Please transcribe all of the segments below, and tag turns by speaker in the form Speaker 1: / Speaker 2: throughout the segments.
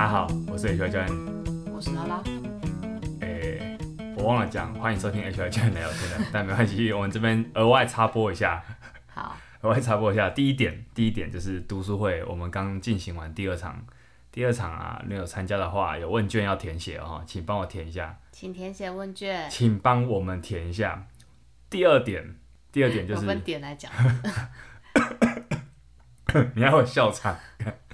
Speaker 1: 大家好，我是 HR 教练，
Speaker 2: 我是拉拉。
Speaker 1: 诶、欸，我忘了讲，欢迎收听 HR 教练聊天了，但没关系，我们这边额外插播一下。
Speaker 2: 好，
Speaker 1: 额外插播一下。第一点，第一点就是读书会，我们刚进行完第二场，第二场啊，没有参加的话，有问卷要填写哦，请帮我填一下。
Speaker 2: 请填写问卷。
Speaker 1: 请帮我们填一下。第二点，第二点就是
Speaker 2: 分点来讲。
Speaker 1: 你还会笑场。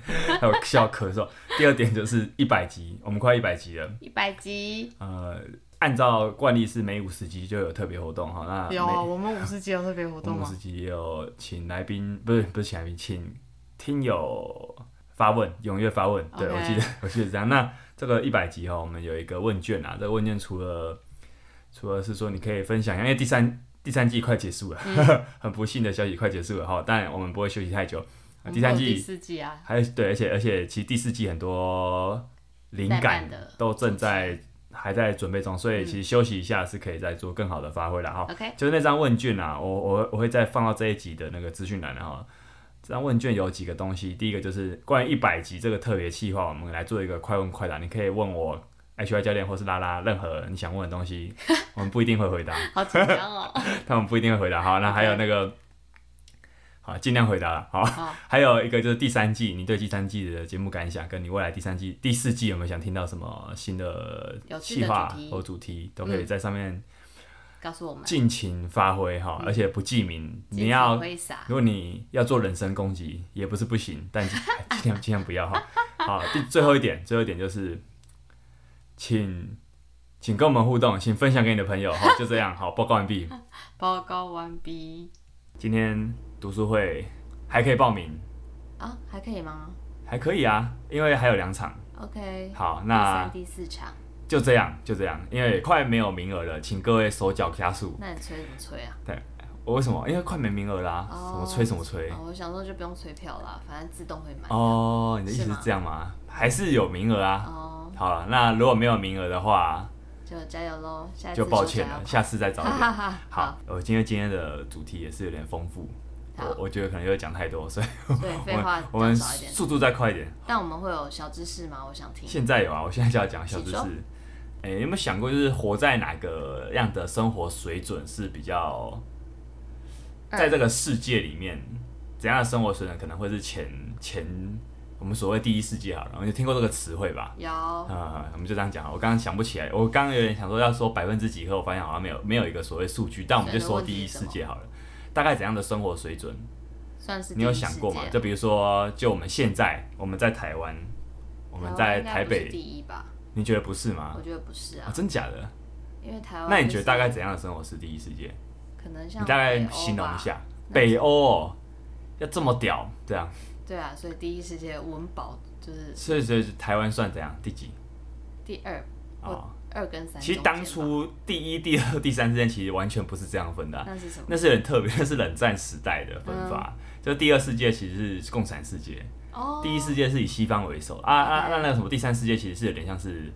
Speaker 1: 还有笑咳嗽。第二点就是一百集，我们快一百集了。
Speaker 2: 一百集。
Speaker 1: 呃，按照惯例是每五十集就有特别活动哈。那
Speaker 2: 有啊，我们五十集有特别活动吗？
Speaker 1: 五十集也有请来宾，不是不是请来宾，请听友发问，踊跃发问。对，我记得我记得这样。那这个一百集哈，我们有一个问卷啊。这个问卷除了除了是说你可以分享，因为第三第三季快结束了，嗯、很不幸的消息快结束了哈。但我们不会休息太久。第三季、第四季啊，还有对，而且而且其实第四季很多灵感都正在还在准备中，所以其实休息一下是可以再做更好的发挥了哈。
Speaker 2: OK，
Speaker 1: 就是那张问卷啊，我我我会再放到这一集的那个资讯栏的哈。这张问卷有几个东西，第一个就是关于一百集这个特别计划，我们来做一个快问快答，你可以问我 HY 教练或是拉拉任何你想问的东西，我们不一定会回答。
Speaker 2: 好紧张哦，
Speaker 1: 他们不一定会回答。好，那还有那个。好，尽量回答了。好，好，还有一个就是第三季，你对第三季的节目感想，跟你未来第三季、第四季有没有想听到什么新的企划或主题，都可以在上面
Speaker 2: 告诉我们，
Speaker 1: 尽情发挥哈，而且不记名。你要，如果你要做人身攻击，也不是不行，但 尽量尽量不要哈。好，第最后一点，最后一点就是，请请跟我们互动，请分享给你的朋友。好，就这样。好，报告完毕。
Speaker 2: 报告完毕。
Speaker 1: 今天。读书会还可以报名
Speaker 2: 啊？还可以吗？
Speaker 1: 还可以啊，因为还有两场。
Speaker 2: OK，
Speaker 1: 好，那
Speaker 2: 第三、第四场
Speaker 1: 就这样，就这样，因为快没有名额了，请各位手脚加速。
Speaker 2: 那你催什么催啊？
Speaker 1: 对，我为什么？因为快没名额啦，什么催什么催。
Speaker 2: 我想说就不用催票啦，反正自动会买。
Speaker 1: 哦，你的意思是这样吗？还是有名额啊？哦，好了，那如果没有名额的话，
Speaker 2: 就加油喽！
Speaker 1: 就抱歉了，下次再找一点。好，我今天今天的主题也是有点丰富。我我觉得可能又讲太多，所以
Speaker 2: 对 废话
Speaker 1: 我们速度再快一点。
Speaker 2: 但我们会有小知识吗？我想听。
Speaker 1: 现在有啊，我现在就要讲小知识。哎、欸，有没有想过，就是活在哪个样的生活水准是比较，在这个世界里面，怎样的生活水准可能会是前前我们所谓第一世界好了，我们就听过这个词汇吧？
Speaker 2: 有。
Speaker 1: 嗯，我们就这样讲。我刚刚想不起来，我刚刚有点想说要说百分之几，可我发现好像没有没有一个所谓数据，但我们就说第一世界好了。大概怎样的生活水准？
Speaker 2: 算是
Speaker 1: 你有想过吗？就比如说，就我们现在我们在台湾，我们在台北
Speaker 2: 第一吧？
Speaker 1: 你觉得不是吗？
Speaker 2: 我觉得不是啊，
Speaker 1: 真假的？
Speaker 2: 因为台湾，
Speaker 1: 那你觉得大概怎样的生活是第一世界？
Speaker 2: 可能像
Speaker 1: 你大概形容一下，北欧要这么屌，这样？
Speaker 2: 对啊，所以第一世界温饱就是，
Speaker 1: 所以所以台湾算怎样？第几？
Speaker 2: 第二哦。二跟三，
Speaker 1: 其实当初第一、第二、第三之间其实完全不是这样分的，
Speaker 2: 那是什么？
Speaker 1: 那是很特别，那是冷战时代的分法。就第二世界其实是共产世界，第一世界是以西方为首啊啊，那那个什么第三世界其实是有点像是，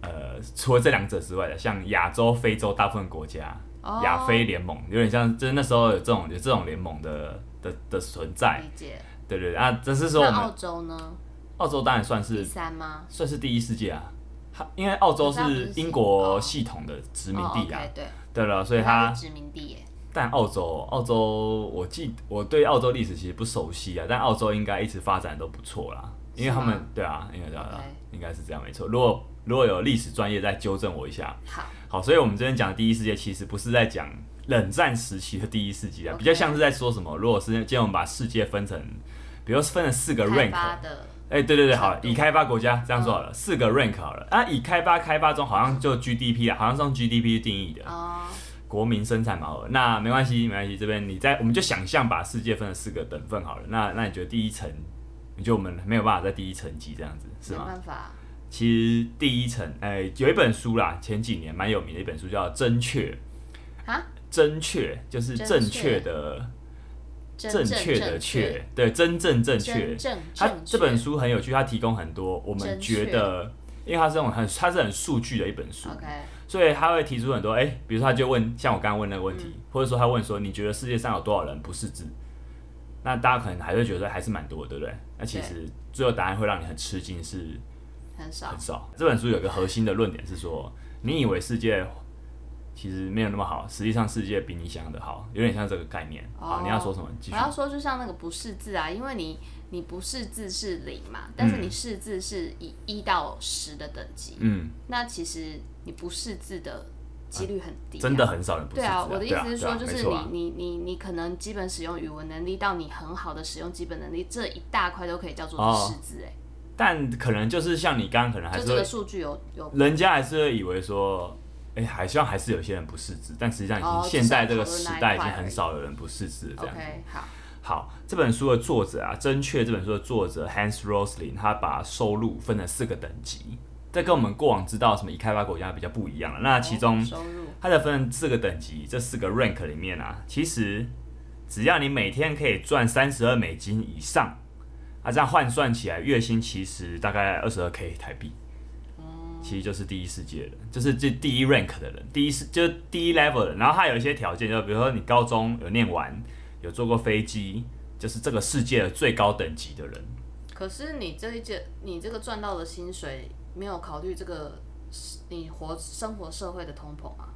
Speaker 1: 呃，除了这两者之外的，像亚洲、非洲大部分国家，亚非联盟有点像，就是那时候有这种有这种联盟的的的存在。理解。对对啊，只是说我们
Speaker 2: 澳洲呢？
Speaker 1: 澳洲当然算是第
Speaker 2: 三吗？
Speaker 1: 算是第一世界啊。因为澳洲是英国系统的殖民地啊，对了，所以它
Speaker 2: 殖民地耶。
Speaker 1: 但澳洲，澳洲，我记我对澳洲历史其实不熟悉啊，但澳洲应该一直发展都不错啦，因为他们对啊，应该这样，应该是这样没错。如果如果有历史专业再纠正我一下，
Speaker 2: 好，
Speaker 1: 好，所以我们这边讲的第一世界其实不是在讲冷战时期的第一世界啊，比较像是在说什么？如果是今天我们把世界分成，比如分成四个 rank。哎，欸、对对对，好，已开发国家这样说好了，四个 rank 好了啊，已开发开发中好像就 GDP 啊，好像是用 GDP 定义的，国民生产毛额。那没关系，没关系，这边你在，我们就想象把世界分了四个等份好了。那那你觉得第一层，你觉得我们没有办法在第一层级这样子是吗？
Speaker 2: 没办法。
Speaker 1: 其实第一层，哎、欸，有一本书啦，前几年蛮有名的一本书叫《真确》啊，真确就是正确的。正确的确，对，真正正确。他这本书很有趣，他提供很多我们觉得，因为他是那种很，他是很数据的一本书，所以他会提出很多，哎，比如说他就问，像我刚刚问那个问题，或者说他问说，你觉得世界上有多少人不识字？那大家可能还会觉得还是蛮多，对不对？那其实最后答案会让你很吃惊，是
Speaker 2: 很少
Speaker 1: 很少。这本书有一个核心的论点是说，你以为世界其实没有那么好，实际上世界比你想的好，有点像这个概念。哦、好，你要说什么？
Speaker 2: 我要说就像那个不识字啊，因为你你不识字是零嘛，但是你识字是以一到十的等级。嗯，那其实你不识字的。几率很低、啊，
Speaker 1: 真的很少人不识字、啊。
Speaker 2: 对啊，我的意思是说，就是你、啊、你你你可能基本使用语文能力到你很好的使用基本能力这一大块都可以叫做识字哎。
Speaker 1: 但可能就是像你刚刚可能还是
Speaker 2: 这个数据有有，
Speaker 1: 人家还是会以为说，哎、欸，还希望还是有些人不识字，但实际上已经现在这个时代已经很少有人不识字这
Speaker 2: 样好，
Speaker 1: 好，这本书的作者啊，真确这本书的作者 Hans Rosling，他把收入分了四个等级。这跟我们过往知道什么已开发国家比较不一样了。那其中，它的分四个等级，这四个 rank 里面啊，其实只要你每天可以赚三十二美金以上，啊，这样换算起来月薪其实大概二十二 k 台币，其实就是第一世界的，就是这第一 rank 的人，第一是就是第一 level 的。然后他有一些条件，就比如说你高中有念完，有坐过飞机，就是这个世界的最高等级的人。
Speaker 2: 可是你这一届，你这个赚到的薪水。没有考虑这个你活生活社会的通膨啊，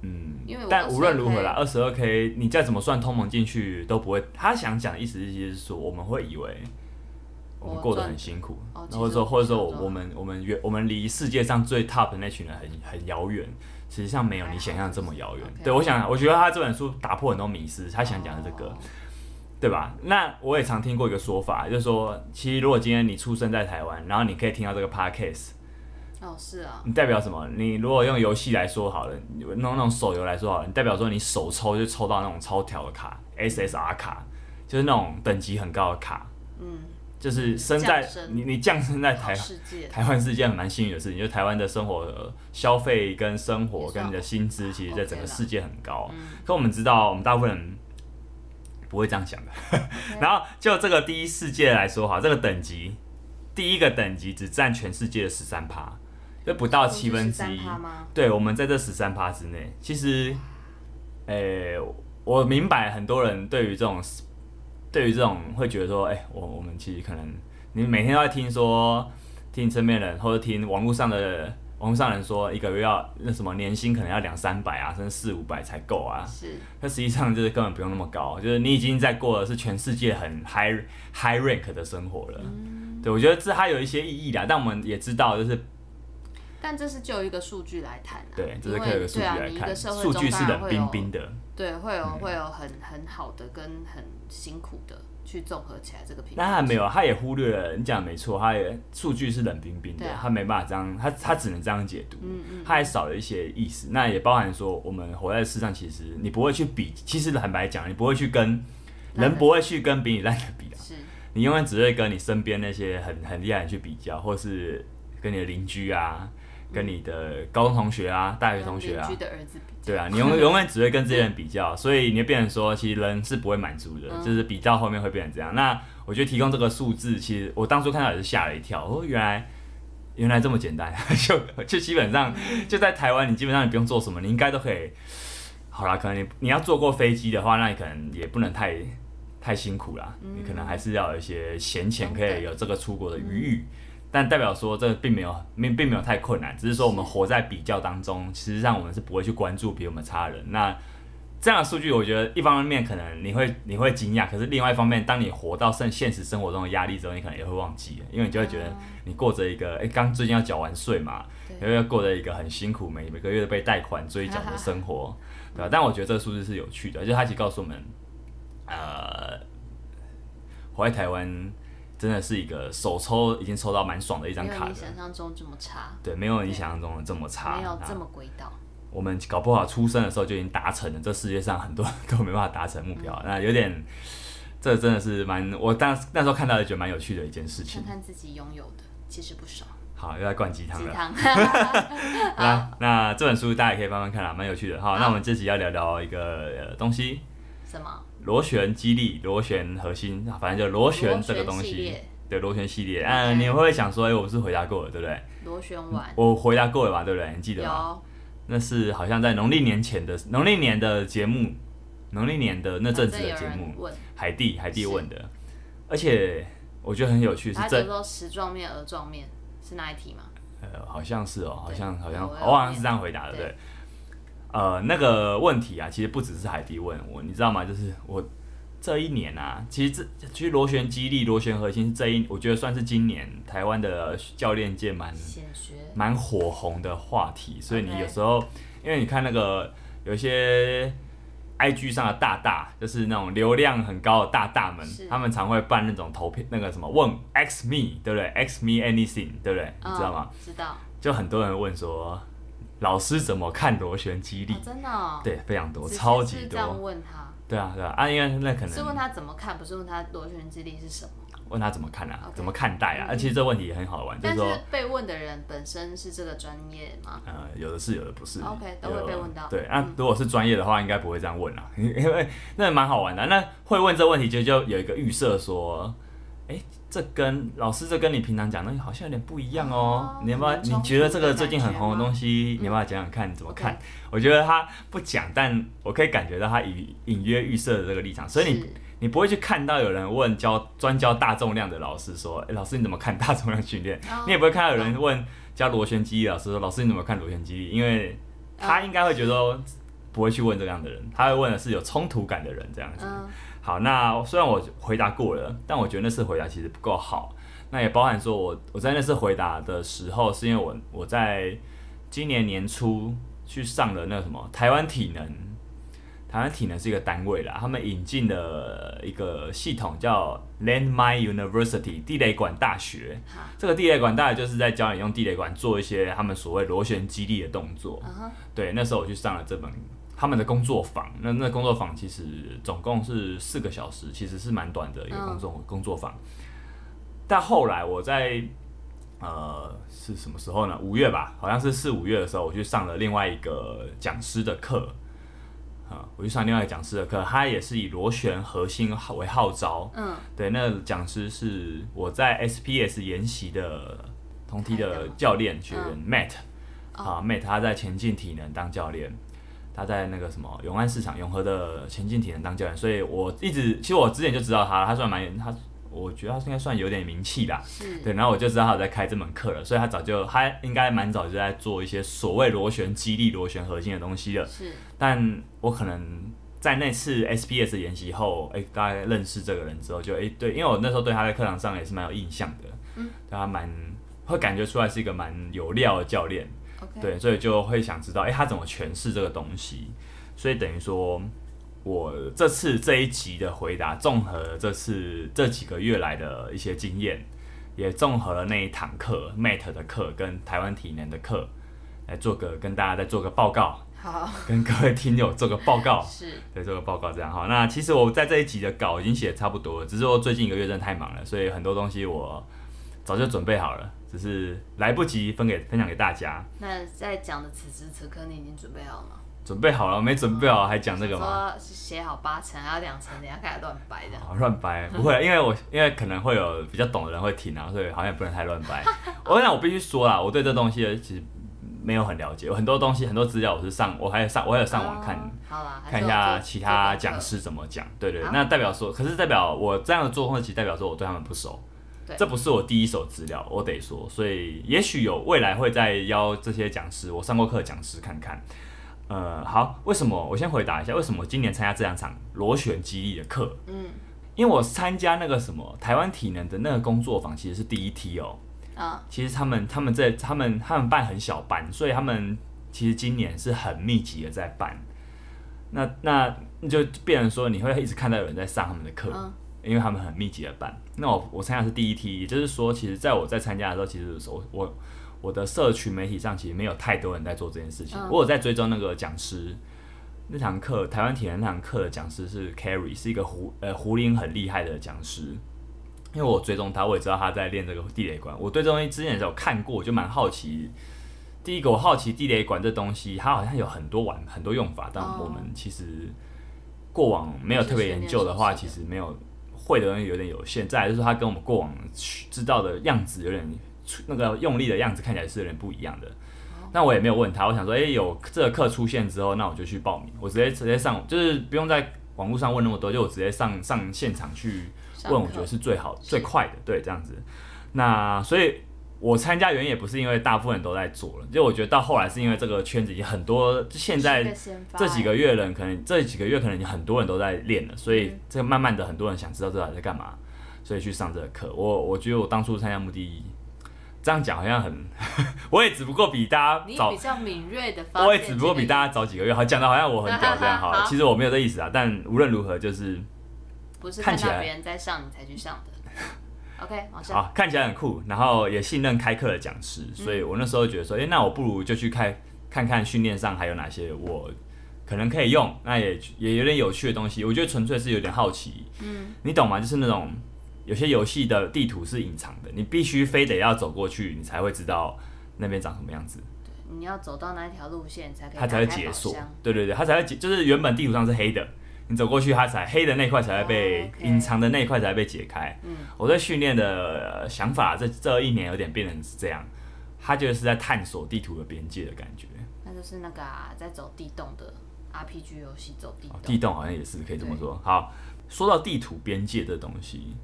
Speaker 1: 嗯，因为但无论如何啦，二十二 k 你再怎么算通膨进去都不会。他想讲的意思是说，我们会以为我们过得很辛苦，或者说或者说我们我们远我们离世界上最 top 的那群人很很遥远，实际上没有你想象这么遥远。对，我想我觉得他这本书打破很多迷思，他想讲的这个，对吧？那我也常听过一个说法，就是说，其实如果今天你出生在台湾，然后你可以听到这个 podcast。
Speaker 2: 哦，是啊。
Speaker 1: 你代表什么？你如果用游戏来说好了，弄那种手游来说好了，你代表说你手抽就抽到那种超条的卡，SSR 卡，就是那种等级很高的卡。嗯。就是生在你你降生在台台湾是一件蛮幸运的事情，就是台湾的生活消费跟生活跟你的薪资，其实在整个世界很高。嗯。可我们知道，我们大部分人不会这样想的。然后就这个第一世界来说哈，这个等级第一个等级只占全世界的十三趴。就不到七分之一，对，我们在这十三趴之内。其实，诶、欸，我明白很多人对于这种，对于这种会觉得说，哎、欸，我我们其实可能，你每天都在听说，听身边人或者听网络上的网络上人说，一个月要那什么年薪可能要两三百啊，甚至四五百才够啊。是。那实际上就是根本不用那么高，就是你已经在过的是全世界很 high high rank 的生活了。嗯、对，我觉得这还有一些意义的，但我们也知道就是。
Speaker 2: 但这是就一个数据来谈啊，
Speaker 1: 对，这是可以有个数据来看，数据是冷冰冰的，
Speaker 2: 对，会有会有很很好的跟很辛苦的去综合起来这个评价。
Speaker 1: 那他没有，他也忽略了，你讲的没错，他也数据是冷冰冰的，他没办法这样，他他只能这样解读，嗯嗯，他还少了一些意思。那也包含说，我们活在世上，其实你不会去比，其实坦白讲，你不会去跟人不会去跟比你烂的比的，是你永远只会跟你身边那些很很厉害的人去比较，或是跟你的邻居啊。跟你的高中同学啊，大学同学啊，对啊，你永永远只会跟这些人比较，所以你就变成说，其实人是不会满足的，嗯、就是比较后面会变成这样。那我觉得提供这个数字，其实我当初看到也是吓了一跳，哦，原来原来这么简单，就就基本上就在台湾，你基本上你不用做什么，你应该都可以。好啦，可能你你要坐过飞机的话，那你可能也不能太太辛苦啦，嗯、你可能还是要有一些闲钱，可以有这个出国的余裕。嗯但代表说，这并没有并并没有太困难，只是说我们活在比较当中，其实际上我们是不会去关注比我们差的人。那这样的数据，我觉得一方面可能你会你会惊讶，可是另外一方面，当你活到现现实生活中的压力之后，你可能也会忘记，因为你就会觉得你过着一个哎，刚最近要缴完税嘛，因为要过着一个很辛苦，每每个月都被贷款追缴的生活，对吧？但我觉得这个数字是有趣的，就它其实告诉我们，呃，活在台湾。真的是一个手抽已经抽到蛮爽的一张卡，
Speaker 2: 没有你想象中这么差。
Speaker 1: 对，没有你想象中的这么差，
Speaker 2: 没有这么轨道。
Speaker 1: 我们搞不好出生的时候就已经达成了，这世界上很多人都没办法达成目标。嗯、那有点，这真的是蛮我当那时候看到也觉得蛮有趣的一件事情。
Speaker 2: 看看自己拥有的其实不少。
Speaker 1: 好，又来灌鸡汤了。鸡
Speaker 2: 汤。
Speaker 1: 那那这本书大家也可以慢慢看啦，蛮有趣的。好，好那我们这集要聊聊一个东西。
Speaker 2: 什么？
Speaker 1: 螺旋激励、螺旋核心，反正就螺旋这个东西，对螺旋系列。嗯，你会不会想说，哎，我不是回答过了，对不对？
Speaker 2: 螺旋丸，
Speaker 1: 我回答过了吧，对不对？你记得吗？
Speaker 2: 有。
Speaker 1: 那是好像在农历年前的农历年的节目，农历年的那阵子的节目。海蒂，海蒂问的，而且我觉得很有趣，是这
Speaker 2: 说时状面、额状面，是那一题吗？
Speaker 1: 呃，好像是哦，好像好像我好像是这样回答的，对。对呃，那个问题啊，其实不只是海迪问我，你知道吗？就是我这一年啊，其实这其实螺旋激励、螺旋核心这一，我觉得算是今年台湾的教练界蛮蛮火红的话题。所以你有时候.因为你看那个有一些 IG 上的大大，就是那种流量很高的大大们，他们常会办那种投票，那个什么问 Ask me，对不对？Ask me anything，对不对？你知道吗？
Speaker 2: 知道。
Speaker 1: 就很多人问说。老师怎么看螺旋肌力？
Speaker 2: 哦、真的、哦，
Speaker 1: 对，非常多，超级多。
Speaker 2: 这样问他。
Speaker 1: 对啊，对啊，啊，因为那可能
Speaker 2: 是问他怎么看，不是问他螺旋肌力是什么。
Speaker 1: 问他怎么看啊？Okay. 怎么看待啊？啊、其实这问题也很好玩，就是说
Speaker 2: 被问的人本身是这个专业吗？
Speaker 1: 呃，有的是，有的不是。
Speaker 2: OK，都会被问到。
Speaker 1: 对，那、啊、如果是专业的话，应该不会这样问啊，因为那蛮好玩的。那会问这问题，就就有一个预设说，哎、欸。这跟老师，这跟你平常讲的好像有点不一样哦。哦你要不要？你觉得这个最近很红的东西，嗯、你要不要讲讲看？你怎么看.我觉得他不讲，但我可以感觉到他隐隐约预设的这个立场。所以你你不会去看到有人问教专教大重量的老师说：“诶，老师你怎么看大重量训练？”哦、你也不会看到有人问教螺旋肌力老师说：“老师你怎么看螺旋肌力？”因为他应该会觉得不会去问这样的人，他会问的是有冲突感的人这样子。嗯好，那虽然我回答过了，但我觉得那次回答其实不够好。那也包含说我我在那次回答的时候，是因为我我在今年年初去上了那个什么台湾体能，台湾体能是一个单位啦，他们引进的一个系统叫 Landmine University 地雷管大学。这个地雷管大学就是在教你用地雷管做一些他们所谓螺旋肌力的动作。Uh huh. 对，那时候我去上了这门。他们的工作坊，那那工作坊其实总共是四个小时，其实是蛮短的一个工作、嗯、工作坊。但后来我在呃是什么时候呢？五月吧，好像是四五月的时候，我去上了另外一个讲师的课。啊、嗯，我去上另外一个讲师的课，他也是以螺旋核心为号召。嗯，对，那个讲师是我在 SPS 研习的同梯的教练学员 Matt、嗯、啊，Matt 他在前进体能当教练。他在那个什么永安市场永和的前进体能当教练，所以我一直其实我之前就知道他，他算蛮他，我觉得他应该算有点名气啦。是对，然后我就知道他有在开这门课了，所以他早就他应该蛮早就在做一些所谓螺旋激励、螺旋核心的东西了。是，但我可能在那次 SPS 研习后，哎、欸，大概认识这个人之后就，就、欸、哎对，因为我那时候对他在课堂上也是蛮有印象的，嗯，对他蛮会感觉出来是一个蛮有料的教练。对，所以就会想知道，哎，他怎么诠释这个东西？所以等于说，我这次这一集的回答，综合这次这几个月来的一些经验，也综合了那一堂课 Mate 的课跟台湾体能的课，来做个跟大家再做个报告，好，跟各位听友做个报告，是，对，做个报告这样哈。那其实我在这一集的稿已经写得差不多了，只是说最近一个月真的太忙了，所以很多东西我早就准备好了。只是来不及分给分享给大家。那在讲的此时此刻，你已经准备好了吗？准备好了，没准备好还讲这个吗？说写好八成，还有两成，等下开始乱掰的。乱掰不会，因为我因为可能会有比较懂的人会听啊，所以好像也不能太乱掰。我跟你讲，我必须说啦，我对这东西其实没有很了解，有很多东西很多资料我是上，我还有上我还有上网看，哦、好啦看一下其他讲师怎么讲。对，对那代表说，可是代表我这样的作风，其实代表说我对他们不熟。这不是我第一手资料，我得说，所以也许有未来会再邀这些讲师，我上过课的讲师看看。呃，好，为什么？我先回答一下，为什么今年参加这两场螺旋肌力的课？嗯，因为我参加那个什么台湾体能的那个工作坊，其实是第一梯哦。啊，其实他们他们在他们他们办很小班，所以他们其实今年是很密集的在办。那那就变成说，你会一直看到有人在上他们的课。嗯因为他们很密集的办，那我我参加是第一梯，也就是说，其实在我在参加的时候，其实我我我的社群媒体上其实没有太多人在做这件事情。嗯、我有在追踪那个讲师，那堂课台湾体能那堂课的讲师是 Carry，是一个胡呃胡林很厉害的讲师。因为我追踪他，我也知道他在练这个地雷管。我对这东西之前有看过，我就蛮好奇。第一个我好奇地雷管这东西，它好像有很多玩很多用法，但我们其实过往没有特别研究的话，其实没有。会的人有点有限，再来就是他跟我们过往知道的样子有点那个用力的样子看起来是有点不一样的。那我也没有问他，我想说，哎，有这个课出现之后，那我就去报名，我直接直接上，就是不用在网络上问那么多，就我直接上上现场去问，我觉得是最好最快的，对，这样子。那所以我参加原因也不是因为大部分人都在做了，就我觉得到后来是因为这个圈子已经很多，现在这几个月人可能这几个月可能很多人都在练了，所以这个慢慢的很多人想知道这在干嘛，所以去上这个课。我我觉得我当初参加目的，这样讲好像很，我也只不过比大家早，
Speaker 2: 比较敏锐的，
Speaker 1: 我也只不过比大家早几个月，好讲的好像我很屌这样好了，其实我没有这意思啊，但无论如何就是，
Speaker 2: 不是看到别人在上你才去上的。OK，
Speaker 1: 好，看起来很酷，然后也信任开课的讲师，嗯、所以我那时候觉得说，哎、欸，那我不如就去开看看训练上还有哪些我可能可以用，那也也有点有趣的东西。我觉得纯粹是有点好奇，嗯，你懂吗？就是那种有些游戏的地图是隐藏的，你必须非得要走过去，你才会知道那边长什么样子。
Speaker 2: 对，你要走到那一条路线才可以，
Speaker 1: 它才会解锁。对对对，它才会解，就是原本地图上是黑的。你走过去，它才黑的那块才会被隐、oh. 藏的那块才会被解开。嗯，我在训练的想法，这这一年有点变成是这样，它就是在探索地图的边界的感觉。
Speaker 2: 那就是那个啊，在走地洞的 RPG 游戏，走地洞。
Speaker 1: 地洞好像也是可以这么说。好，说到地图边界的东西，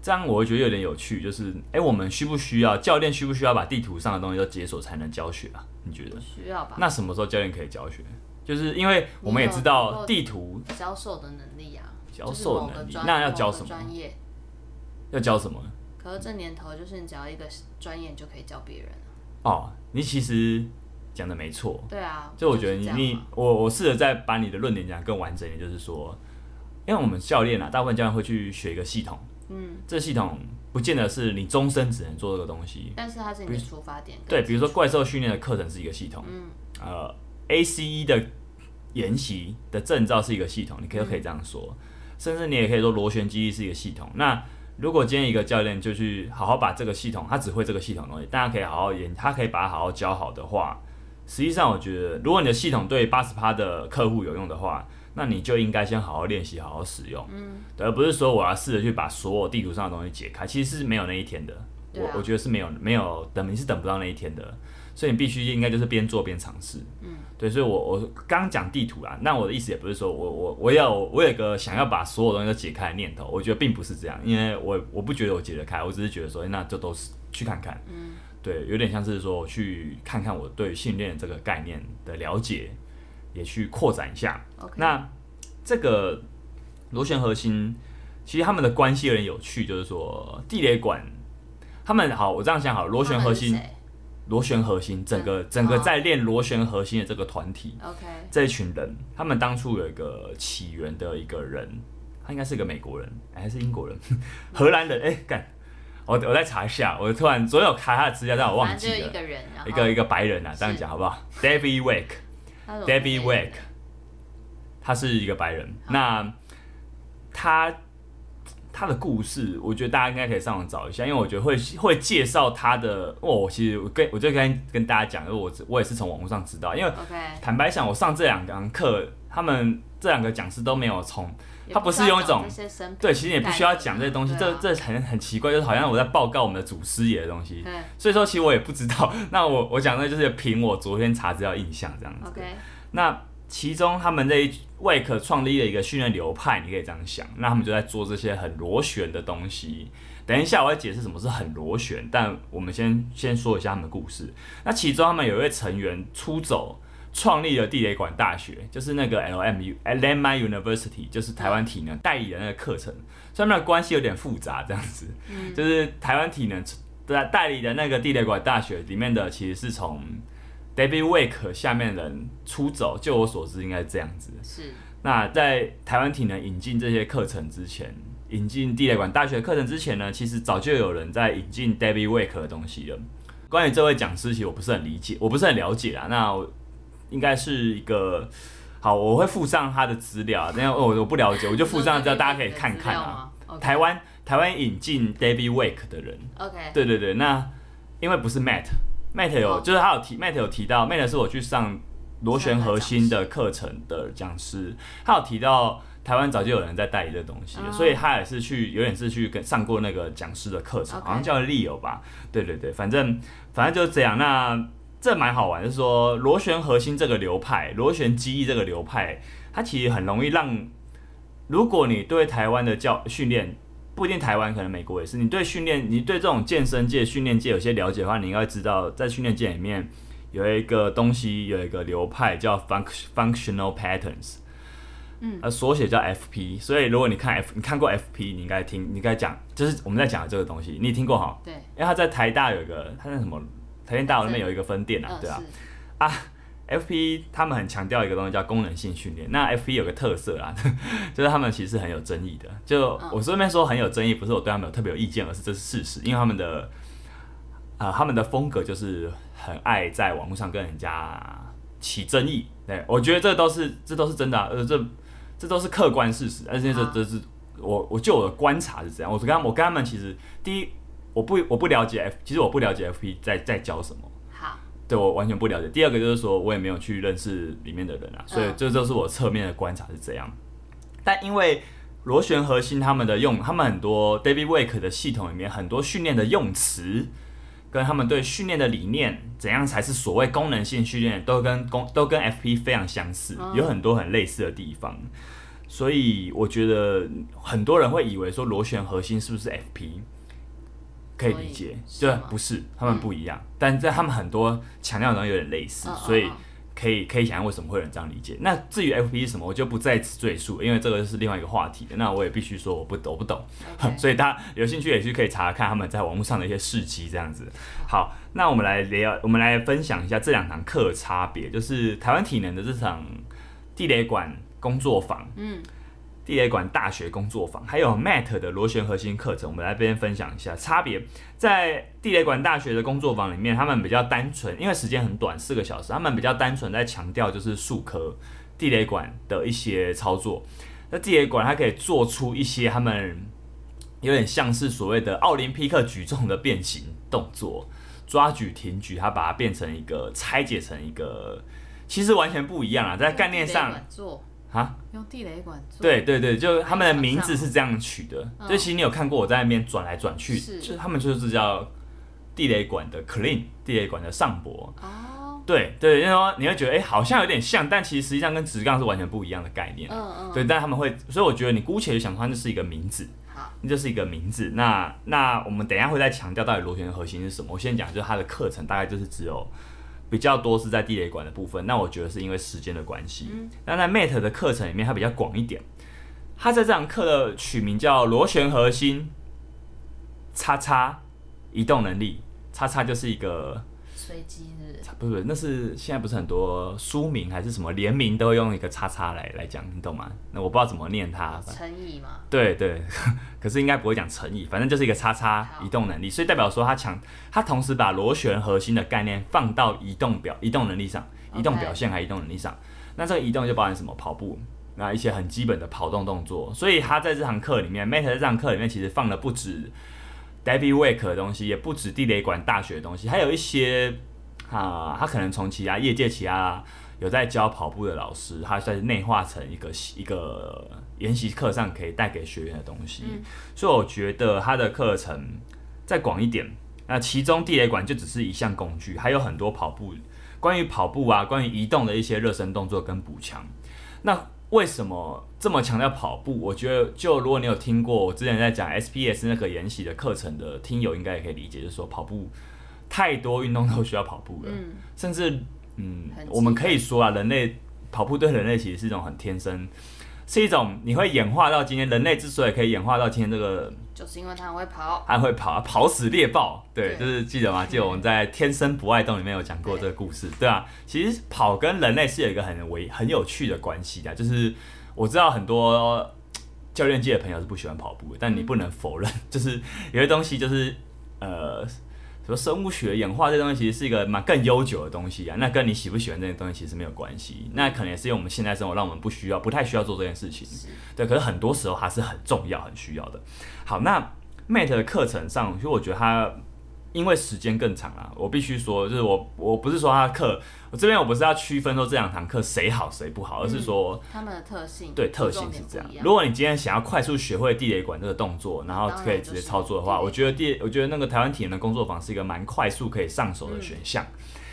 Speaker 1: 这样我会觉得有点有趣。就是，哎、欸，我们需不需要教练？需不需要把地图上的东西都解锁才能教学啊？你觉得？
Speaker 2: 需要吧。
Speaker 1: 那什么时候教练可以教学？就是因为我们也知道地图
Speaker 2: 销售的能力啊，
Speaker 1: 教授能力，那要教什么
Speaker 2: 专业？
Speaker 1: 要教什么？
Speaker 2: 可是这年头就是你只要一个专业就可以教别人
Speaker 1: 哦，你其实讲的没错。
Speaker 2: 对啊，
Speaker 1: 就我觉得你你我我试着再把你的论点讲更完整一点，就是说，因为我们教练啊，大部分教练会去学一个系统，嗯，这系统不见得是你终身只能做这个东西，
Speaker 2: 但是它是你的出发点。
Speaker 1: 对，比如说怪兽训练的课程是一个系统，嗯，呃，ACE 的。研习的证照是一个系统，你可以可以这样说，嗯、甚至你也可以说螺旋机是一个系统。那如果今天一个教练就去好好把这个系统，他只会这个系统的东西，大家可以好好研，他可以把它好好教好的话，实际上我觉得，如果你的系统对八十趴的客户有用的话，那你就应该先好好练习，好好使用，嗯，对，而不是说我要试着去把所有地图上的东西解开，其实是没有那一天的。我、啊、我觉得是没有没有等，你是等不到那一天的。所以你必须应该就是边做边尝试，嗯，对，所以我我刚讲地图啊，那我的意思也不是说我我我要我有个想要把所有东西都解开的念头，我觉得并不是这样，因为我我不觉得我解得开，我只是觉得说，那就都是去看看，嗯，对，有点像是说去看看我对训练这个概念的了解，也去扩展一下。那这个螺旋核心其实他们的关系有点有趣，就是说地雷管他们好，我这样想好，螺旋核心。螺旋核心，整个整个在练螺旋核心的这个团体，OK，这一群人，他们当初有一个起源的一个人，他应该是个美国人，还是英国人，荷兰人？哎，干，我我再查一下，我突然总有卡他的资料，但我忘记了，一个人，一个一个白人啊，这样讲好不好？David Wake，David Wake，他是一个白人，那他。他的故事，我觉得大家应该可以上网找一下，因为我觉得会会介绍他的。哦，其实我跟我就跟跟大家讲，因为我我也是从网络上知道，因为坦白讲，我上这两堂课，他们这两个讲师都没有从，他不是用一种对，其实也不需要讲这些东西，这这很很奇怪，就是好像我在报告我们的祖师爷的东西。所以说，其实我也不知道。那我我讲的就是凭我昨天查资料印象这样子。那。其中，他们这一 Wake 创立了一个训练流派，你可以这样想。那他们就在做这些很螺旋的东西。等一下，我会解释什么是很螺旋。但我们先先说一下他们的故事。那其中，他们有一位成员出走，创立了地雷馆大学，就是那个 LMU Landmine University，就是台湾体能代理的那个课程。所以他们的关系有点复杂，这样子。嗯。就是台湾体能的代理的那个地雷馆大学里面的，其实是从。David Wake 下面人出走，就我所知应该是这样子。是。那在台湾体能引进这些课程之前，引进地雷馆大学课程之前呢，其实早就有人在引进 David Wake 的东西了。关于这位讲师，其实我不是很理解，我不是很了解啊。那我应该是一个好，我会附上他的资料。等下我我不了解，我就附上资料，大家可以看看啊。台湾台湾引进 David Wake 的人，OK，对对对。那因为不是 Matt。Matt 有，就是他有提，Mate 有提到，Mate 是我去上螺旋核心的课程的讲师，他有提到台湾早就有人在代理这东西，所以他也是去，有点是去跟上过那个讲师的课程，好像叫 Leo 吧，对对对，反正反正就是这样。那这蛮好玩，就是说螺旋核心这个流派，螺旋机翼这个流派，它其实很容易让，如果你对台湾的教训练。不一定台湾，可能美国也是。你对训练，你对这种健身界、训练界有些了解的话，你应该知道，在训练界里面有一个东西，有一个流派叫 func functional patterns，嗯，呃，缩写叫 FP。所以如果你看 F，你看过 FP，你应该听，你应该讲，就是我们在讲的这个东西，你听过哈？
Speaker 2: 对，
Speaker 1: 因为他在台大有一个，他在什么？台电大楼里面有一个分店啊，对啊，啊。FP 他们很强调一个东西叫功能性训练。那 FP 有个特色啦，就是他们其实很有争议的。就我顺便说很有争议，不是我对他们有特别有意见，而是这是事实。因为他们的啊、呃，他们的风格就是很爱在网络上跟人家起争议。对，我觉得这都是这都是真的、啊，呃，这这都是客观事实。而且这这是我我就我的观察是这样。我跟他我跟他们其实第一，我不我不了解 F，其实我不了解 FP 在在教什么。对，我完全不了解。第二个就是说，我也没有去认识里面的人啊，所以这就是我侧面的观察是这样。但因为螺旋核心他们的用，他们很多 David Wake 的系统里面很多训练的用词，跟他们对训练的理念，怎样才是所谓功能性训练，都跟功都跟 FP 非常相似，有很多很类似的地方。所以我觉得很多人会以为说螺旋核心是不是 FP？可以理解，对，不是，他们不一样，嗯、但在他们很多强调的东西有点类似，哦、所以可以可以想象为什么会有人这样理解。那至于 FP 是什么，我就不在此赘述，因为这个是另外一个话题的。那我也必须说我不懂，我不懂. 所以大家有兴趣也是可以查看他们在网络上的一些事迹这样子。好，那我们来聊，我们来分享一下这两堂课差别，就是台湾体能的这场地雷馆工作坊，嗯。地雷馆大学工作坊，还有 Mat 的螺旋核心课程，我们来这边分享一下差别。在地雷馆大学的工作坊里面，他们比较单纯，因为时间很短，四个小时，他们比较单纯在强调就是数科地雷馆的一些操作。那地雷馆它可以做出一些他们有点像是所谓的奥林匹克举重的变形动作，抓举、挺举，它把它变成一个拆解成一个，其实完全不一样啊，在概念上。啊，
Speaker 2: 用地雷管做？
Speaker 1: 对对对，就他们的名字是这样取的。就其实你有看过我在那边转来转去，是就他们就是叫地雷管的 clean，地雷管的上博。哦，对对，因为说你会觉得哎、欸，好像有点像，但其实实际上跟直杠是完全不一样的概念。嗯嗯。对，但他们会，所以我觉得你姑且就想它就是一个名字。好，那就是一个名字。那那我们等一下会再强调到底螺旋的核心是什么。我先讲，就是它的课程大概就是只有。比较多是在地雷管的部分，那我觉得是因为时间的关系。那、嗯、在 Mate 的课程里面，它比较广一点。它在这堂课的取名叫螺旋核心，叉叉移动能力，叉叉就是一个。随机日，不是那是现在不是很多书名还是什么联名都用一个叉叉来来讲，你懂吗？那我不知道怎么念它。
Speaker 2: 成以嘛？
Speaker 1: 对对，可是应该不会讲成以，反正就是一个叉叉移动能力，所以代表说它强，它同时把螺旋核心的概念放到移动表、移动能力上，移动表现还移动能力上。那这个移动就包含什么？跑步，那一些很基本的跑动动作。所以他在这堂课里面，Mate 在这堂课里面其实放了不止。David Wake 的东西也不止地雷管大学的东西，还有一些啊，他可能从其他业界、其他有在教跑步的老师，他在内化成一个一个研习课上可以带给学员的东西。嗯、所以我觉得他的课程再广一点，那其中地雷馆就只是一项工具，还有很多跑步关于跑步啊，关于移动的一些热身动作跟补强。那为什么这么强调跑步？我觉得，就如果你有听过我之前在讲 SPS 那个研习的课程的听友，应该也可以理解，就是说跑步太多运动都需要跑步了，嗯、甚至嗯，我们可以说啊，人类跑步对人类其实是一种很天生。是一种你会演化到今天，人类之所以可以演化到今天这个，
Speaker 2: 就是因为它很会跑，
Speaker 1: 还会跑，跑死猎豹，对，对就是记得吗？记得我们在《天生不爱动》里面有讲过这个故事，对，对啊。其实跑跟人类是有一个很微很有趣的关系的，就是我知道很多教练界的朋友是不喜欢跑步的，但你不能否认，嗯、就是有些东西就是呃。说生物学演化这东西其实是一个蛮更悠久的东西啊，那跟你喜不喜欢这些东西其实没有关系，那可能也是因为我们现在生活让我们不需要、不太需要做这件事情，对。可是很多时候还是很重要、很需要的。好，那 Mate 的课程上，其实我觉得他。因为时间更长啊，我必须说，就是我我不是说他的课，我这边我不是要区分说这两堂课谁好谁不好，而是说
Speaker 2: 他们的特性，
Speaker 1: 对，特性是这样。如果你今天想要快速学会地雷管这个动作，然后可以直接操作的话，我觉得地，我觉得那个台湾体能的工作坊是一个蛮快速可以上手的选项。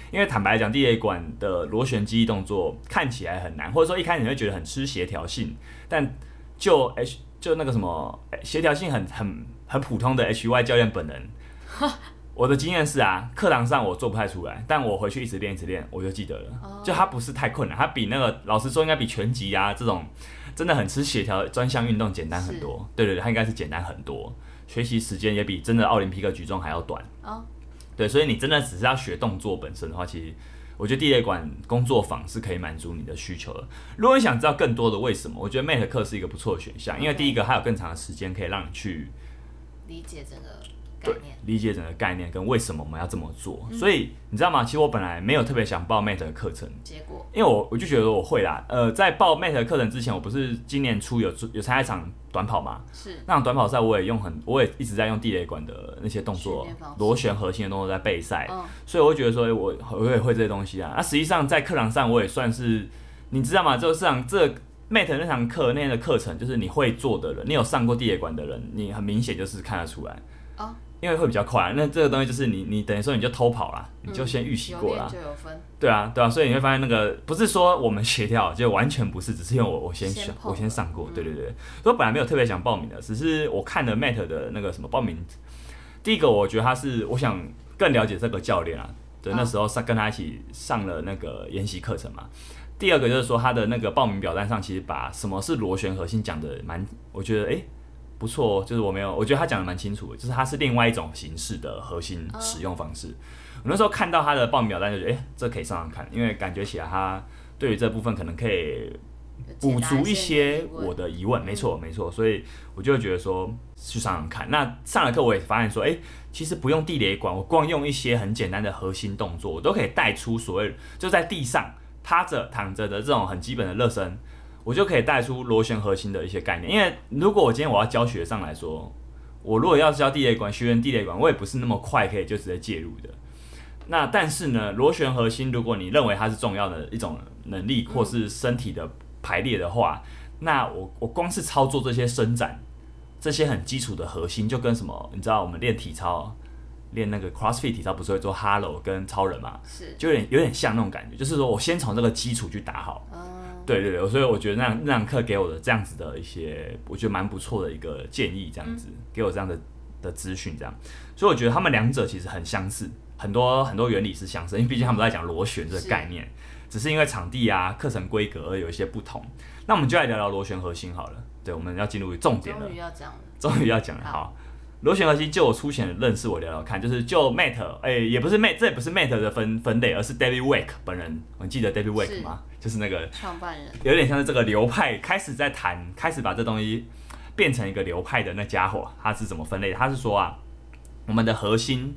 Speaker 1: 因为坦白讲，地雷管的螺旋记忆动作看起来很难，或者说一开始你会觉得很吃协调性，但就 H 就那个什么协调性很很很普通的 HY 教练本人。我的经验是啊，课堂上我做不太出来，但我回去一直练一直练，我就记得了。Oh. 就它不是太困难，它比那个老师说应该比拳击啊这种真的很吃协调专项运动简单很多。对对对，它应该是简单很多，学习时间也比真的奥林匹克举重还要短。Oh. 对，所以你真的只是要学动作本身的话，其实我觉得地雷馆工作坊是可以满足你的需求的。如果你想知道更多的为什么，我觉得 Mate 课是一个不错的选项，因为第一个它有更长的时间可以让你去
Speaker 2: 理解这个。
Speaker 1: 对，理解整个概念跟为什么我们要这么做，嗯、所以你知道吗？其实我本来没有特别想报 Mate 的课程，
Speaker 2: 结果，
Speaker 1: 因为我我就觉得我会啦。呃，在报 Mate 的课程之前，我不是今年初有有参加一场短跑嘛？
Speaker 2: 是
Speaker 1: 那场短跑赛，我也用很，我也一直在用地雷管的那些动作，螺旋核心的动作在备赛，嗯、所以我会觉得说，我我也会这些东西啊。那实际上在课堂上，我也算是，你知道吗？就是这场这 Mate 那堂课那天的课程，就是你会做的人，你有上过地雷馆的人，你很明显就是看得出来。哦因为会比较快，那这个东西就是你，你等于说你就偷跑了，你就先预习过了，
Speaker 2: 就有分。
Speaker 1: 对啊，对啊，所以你会发现那个不是说我们协调，就完全不是，只是因为我我先选，我先上过，对对对。所以我本来没有特别想报名的，只是我看了 Mate 的那个什么报名，第一个我觉得他是我想更了解这个教练啊，对，那时候上跟他一起上了那个研习课程嘛。第二个就是说他的那个报名表单上其实把什么是螺旋核心讲的蛮，我觉得诶。不错哦，就是我没有，我觉得他讲的蛮清楚的，就是它是另外一种形式的核心使用方式。我那时候看到他的报名表单，就觉得，哎，这可以上上看，因为感觉起来他对于这部分可能可以补足一些我的疑问。没错，没错，所以我就觉得说去上上看。那上了课我也发现说，哎，其实不用地雷管，我光用一些很简单的核心动作，我都可以带出所谓就在地上趴着、躺着的这种很基本的热身。我就可以带出螺旋核心的一些概念，因为如果我今天我要教学上来说，我如果要教地雷管学员地雷管，我也不是那么快可以就直接介入的。那但是呢，螺旋核心，如果你认为它是重要的一种能力或是身体的排列的话，那我我光是操作这些伸展，这些很基础的核心，就跟什么，你知道我们练体操，练那个 CrossFit 体操不是会做 Halo 跟超人嘛？是，就有点有点像那种感觉，就是说我先从这个基础去打好。对对对，所以我觉得那那堂课给我的这样子的一些，我觉得蛮不错的一个建议，这样子、嗯、给我这样的的资讯，这样，所以我觉得他们两者其实很相似，很多很多原理是相似，因为毕竟他们都在讲螺旋这个概念，是只是因为场地啊、课程规格而有一些不同。那我们就来聊聊螺旋核心好了，对，我们要进入重点了，终于要讲了，终于要讲了，好。好螺旋核心就我粗浅的认识，我聊聊看，就是就 Mate，哎、欸，也不是 Mate，这也不是 Mate 的分分类，而是 David Wake 本人，你记得 David Wake 吗？是就是那个
Speaker 2: 创办人，
Speaker 1: 有点像是这个流派开始在谈，开始把这东西变成一个流派的那家伙，他是怎么分类的？他是说啊，我们的核心，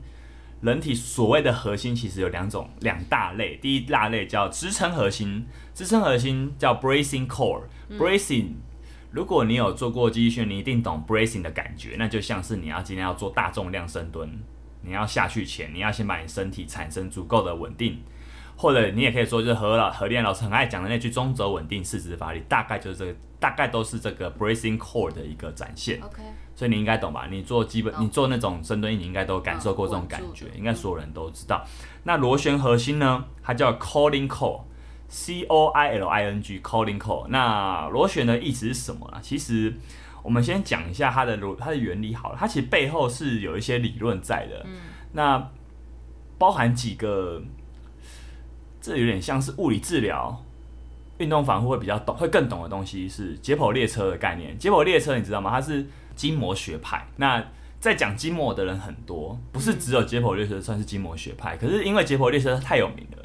Speaker 1: 人体所谓的核心其实有两种两大类，第一大类叫支撑核心，支撑核心叫 bracing core，bracing、嗯。如果你有做过肌力训，你一定懂 bracing 的感觉，那就像是你要今天要做大重量深蹲，你要下去前，你要先把你身体产生足够的稳定，或者你也可以说就是何老何练老师很爱讲的那句中轴稳定四肢发力，大概就是这个，大概都是这个 bracing core 的一个展现。OK，所以你应该懂吧？你做基本，你做那种深蹲，你应该都感受过这种感觉，应该所有人都知道。那螺旋核心呢？它叫 calling Core。C O I L I N G Collin Core，那螺旋的意思是什么呢？其实我们先讲一下它的螺它的原理好了，它其实背后是有一些理论在的。嗯，那包含几个，这有点像是物理治疗、运动防护会比较懂、会更懂的东西是解剖列车的概念。解剖列车你知道吗？它是筋膜学派。那在讲筋膜的人很多，不是只有解剖列车算是筋膜学派，可是因为解剖列车太有名了。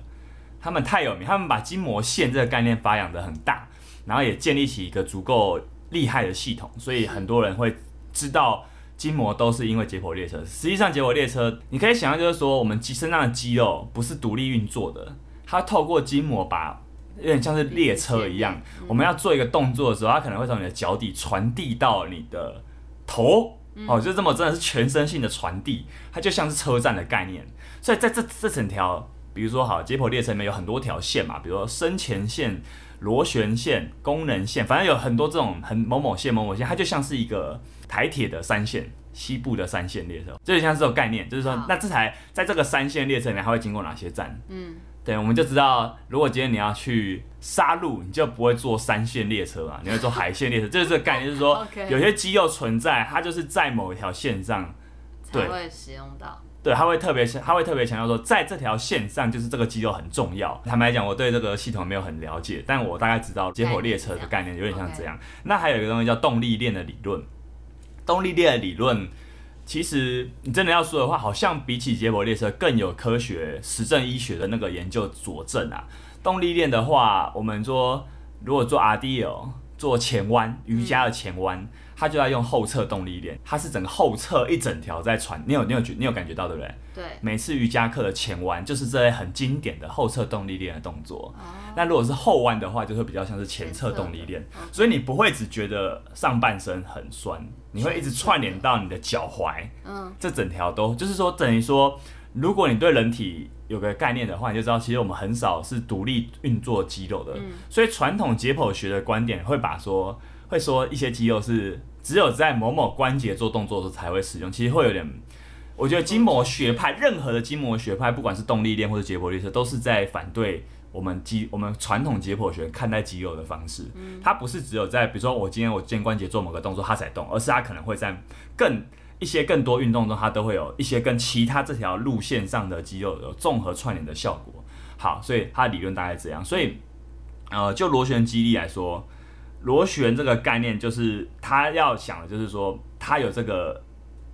Speaker 1: 他们太有名，他们把筋膜线这个概念发扬的很大，然后也建立起一个足够厉害的系统，所以很多人会知道筋膜都是因为解剖列车。实际上，解剖列车你可以想象，就是说我们肌身上的肌肉不是独立运作的，它透过筋膜把有点像是列车一样，我们要做一个动作的时候，它可能会从你的脚底传递到你的头，哦，就这么真的是全身性的传递，它就像是车站的概念。所以在这这整条。比如说，好，解剖列车里面有很多条线嘛，比如说生前线、螺旋线、功能线，反正有很多这种很某某线、某某线，它就像是一个台铁的三线，西部的三线列车，就像是这种概念，就是说，那这台在这个三线列车里面，它会经过哪些站？嗯，对，我们就知道，如果今天你要去杀戮，你就不会坐三线列车嘛，你会坐海线列车。就是这个概念，就是说 有些肌肉存在，它就是在某一条线上
Speaker 2: 才会使用到。
Speaker 1: 对，他会特别，他会特别强调说，在这条线上，就是这个肌肉很重要。坦白讲，我对这个系统没有很了解，但我大概知道解剖列车的概念有点像这样。那还有一个东西叫动力链的理论。动力链的理论，其实你真的要说的话，好像比起解剖列车更有科学实证医学的那个研究佐证啊。动力链的话，我们说如果做 RDL 做前弯，瑜伽的前弯。嗯它就要用后侧动力链，它是整个后侧一整条在传，你有你有觉你有感觉到对不对？
Speaker 2: 对。
Speaker 1: 每次瑜伽课的前弯就是这类很经典的后侧动力链的动作。哦。那如果是后弯的话，就会比较像是前侧动力链。所以你不会只觉得上半身很酸，你会一直串联到你的脚踝。嗯。这整条都就是说等于说，如果你对人体有个概念的话，你就知道其实我们很少是独立运作肌肉的。嗯。所以传统解剖学的观点会把说。会说一些肌肉是只有在某某关节做动作的时候才会使用，其实会有点，我觉得筋膜学派任何的筋膜学派，不管是动力链或者解剖列车，都是在反对我们肌我们传统解剖学看待肌肉的方式。它不是只有在比如说我今天我肩关节做某个动作它才动，而是它可能会在更一些更多运动中，它都会有一些跟其他这条路线上的肌肉有综合串联的效果。好，所以它的理论大概这样。所以呃，就螺旋肌力来说。螺旋这个概念，就是他要想的，就是说他有这个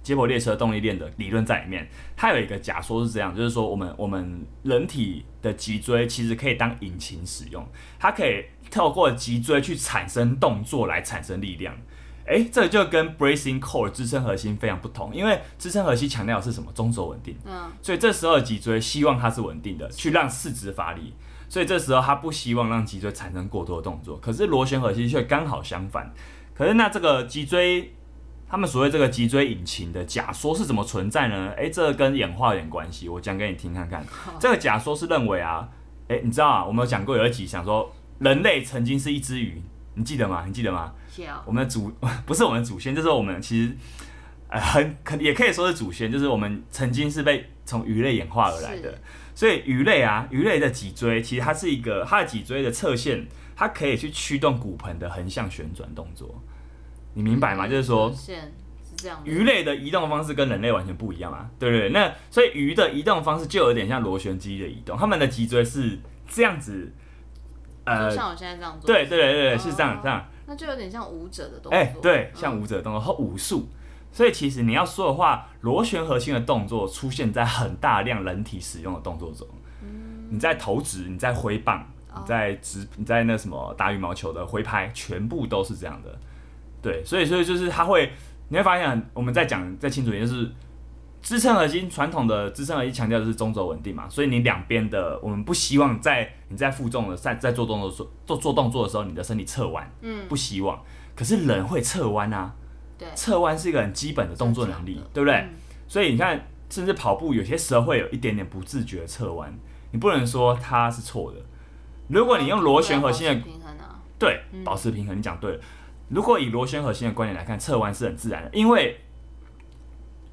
Speaker 1: 解剖列车动力链的理论在里面。他有一个假说是这样，就是说我们我们人体的脊椎其实可以当引擎使用，它可以透过脊椎去产生动作来产生力量。诶，这就跟 bracing core 支撑核心非常不同，因为支撑核心强调的是什么？中轴稳定。嗯。所以这时候脊椎希望它是稳定的，去让四肢发力。所以这时候他不希望让脊椎产生过多的动作，可是螺旋核心却刚好相反。可是那这个脊椎，他们所谓这个脊椎引擎的假说是怎么存在呢？诶，这个跟演化有点关系，我讲给你听看看。这个假说是认为啊，诶，你知道啊，我们有讲过有一集想说人类曾经是一只鱼，你记得吗？你记得吗？我们的祖 不是我们的祖先，就是我们其实呃很可也可以说是祖先，就是我们曾经是被从鱼类演化而来的。所以鱼类啊，鱼类的脊椎其实它是一个，它的脊椎的侧线，它可以去驱动骨盆的横向旋转动作，你明白吗？就是说，鱼类的移动方式跟人类完全不一样啊，对不对？那所以鱼的移动方式就有点像螺旋机的移动，它们的脊椎是这样子，
Speaker 2: 呃，像我现在这样做，
Speaker 1: 对对对对，是这样这样，
Speaker 2: 那就有点像舞者的动作，
Speaker 1: 哎，对，像舞者的动作和武术。所以其实你要说的话，螺旋核心的动作出现在很大量人体使用的动作中。嗯、你在投掷，你在挥棒，你在直，你在那什么打羽毛球的挥拍，全部都是这样的。对，所以所以就是它会，你会发现我们在讲再清楚一点，就是支撑核心传统的支撑核心强调的是中轴稳定嘛，所以你两边的我们不希望在你在负重的在在做动作做做做动作的时候，你的身体侧弯，嗯，不希望。可是人会侧弯啊。侧弯是一个很基本的动作能力，对不对？嗯、所以你看，甚至跑步有些时候会有一点点不自觉的侧弯，你不能说它是错的。如果你用螺旋核心的平衡啊，对，保持平衡，你讲对了。如果以螺旋核心的观点来看，侧弯是很自然的，因为